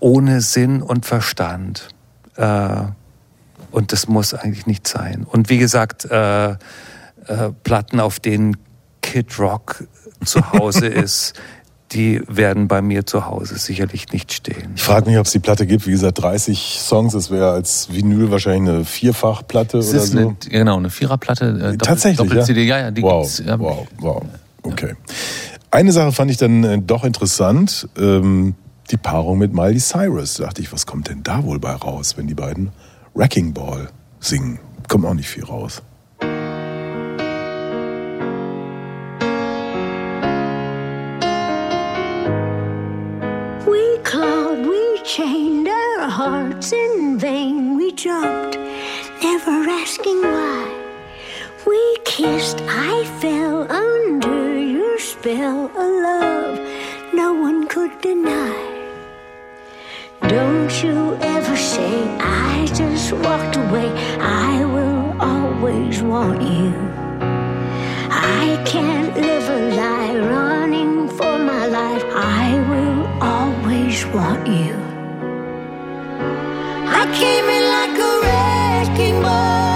ohne Sinn und Verstand. Äh, und das muss eigentlich nicht sein. Und wie gesagt, äh, äh, Platten, auf denen Kid Rock zu Hause ist, die werden bei mir zu Hause sicherlich nicht stehen. Ich frage mich, ob es die Platte gibt. Wie gesagt, 30 Songs. Das wäre als Vinyl wahrscheinlich eine Vierfachplatte Es oder ist so. eine, genau, eine Viererplatte. Äh, Doppel- Tatsächlich, Doppel-CD, ja, ja, die wow, gibt's. Ja. wow, wow. Okay. Eine Sache fand ich dann äh, doch interessant. Ähm, die Paarung mit Miley Cyrus. Da dachte ich, was kommt denn da wohl bei raus, wenn die beiden Wrecking Ball singen? Kommt auch nicht viel raus. Chained our hearts in vain. We jumped, never asking why. We kissed, I fell under your spell of love no one could deny. Don't you ever say I just walked away. I will always want you. I can't live a lie running for my life. I will always want you. I came in like a wrecking ball.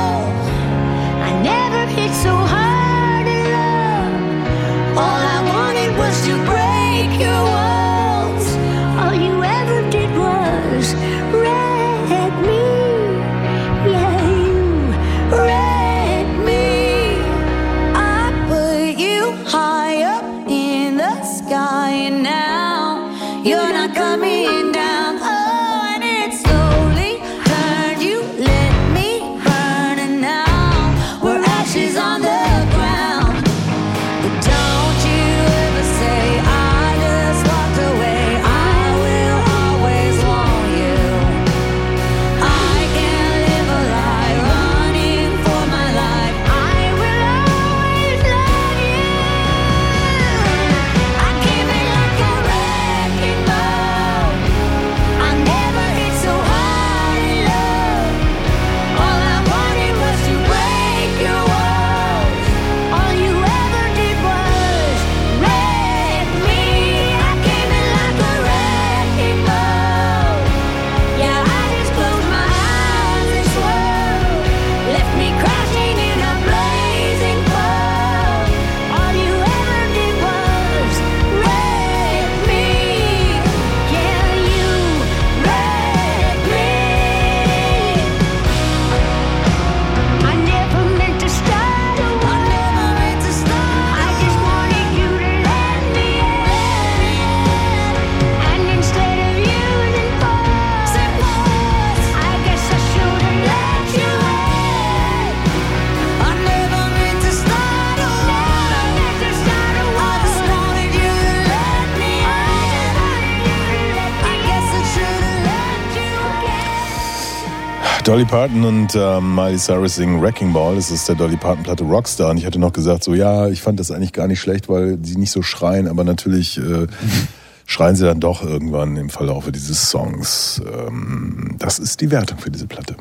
Dolly Parton und ähm, Miley Cyrus singen Wrecking Ball. Das ist der Dolly Parton Platte Rockstar. Und ich hatte noch gesagt, so ja, ich fand das eigentlich gar nicht schlecht, weil sie nicht so schreien, aber natürlich äh, schreien sie dann doch irgendwann im Verlaufe dieses Songs. Ähm, das ist die Wertung für diese Platte.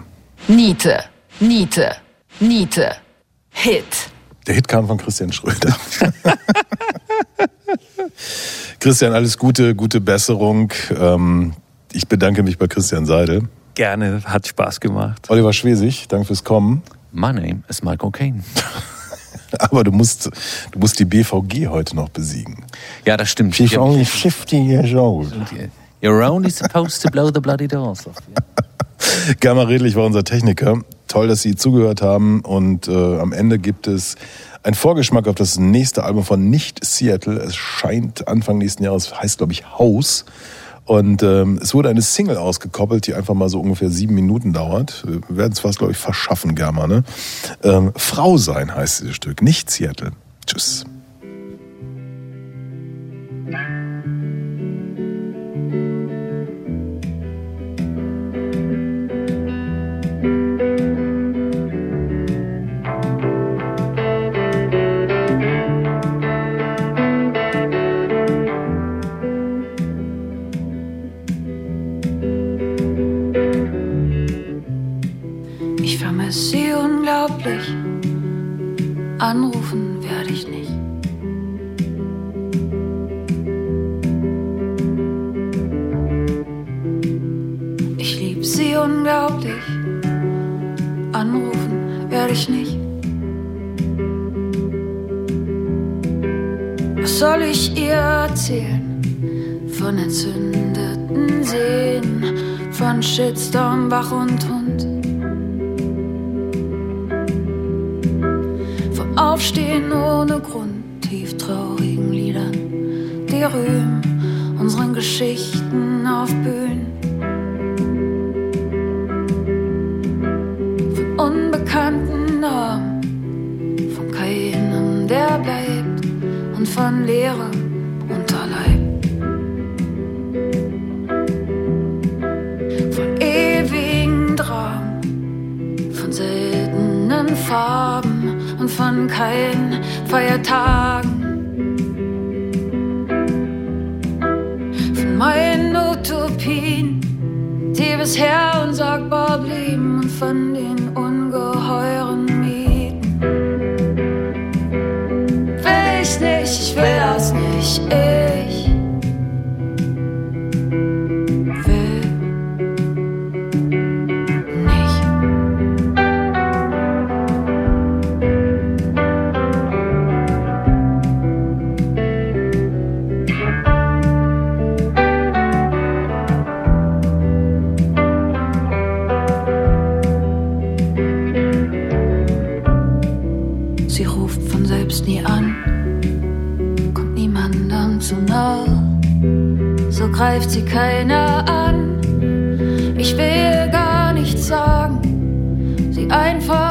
Niete, Niete, Niete. Hit. Der Hit kam von Christian Schröder. Christian, alles Gute, gute Besserung. Ähm, ich bedanke mich bei Christian Seidel. Gerne, hat Spaß gemacht. Oliver Schwesig, danke fürs Kommen. My name is Michael Caine. Aber du musst, du musst die BVG heute noch besiegen. Ja, das stimmt. She's only 50 years old. You're only supposed to blow the bloody doors off. Gamma Redlich war unser Techniker. Toll, dass Sie zugehört haben. Und äh, am Ende gibt es einen Vorgeschmack auf das nächste Album von Nicht Seattle. Es scheint Anfang nächsten Jahres, heißt glaube ich House. Und ähm, es wurde eine Single ausgekoppelt, die einfach mal so ungefähr sieben Minuten dauert. Wir werden es fast, glaube ich, verschaffen, Gamma. Ne? Ähm, Frau sein heißt dieses Stück, nicht Seattle. Tschüss. Unglaublich. Anrufen werde ich nicht. Ich lieb sie unglaublich. Anrufen werde ich nicht. Was soll ich ihr erzählen? Von entzündeten Seen, von Shitstorm, Bach und Hund. Aufstehen ohne Grund, tief traurigen Liedern, die rühmen unseren Geschichten auf Bühnen. Von unbekannten Namen, von keinem, der bleibt, und von Leere Unterleib. Von ewigen Dramen, von seltenen Farben von keinen Feiertagen. Von meinen Utopien, die bisher unsagbar blieben und von den greift sie keiner an. Ich will gar nichts sagen, sie einfach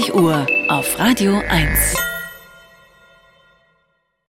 20 Uhr auf Radio 1.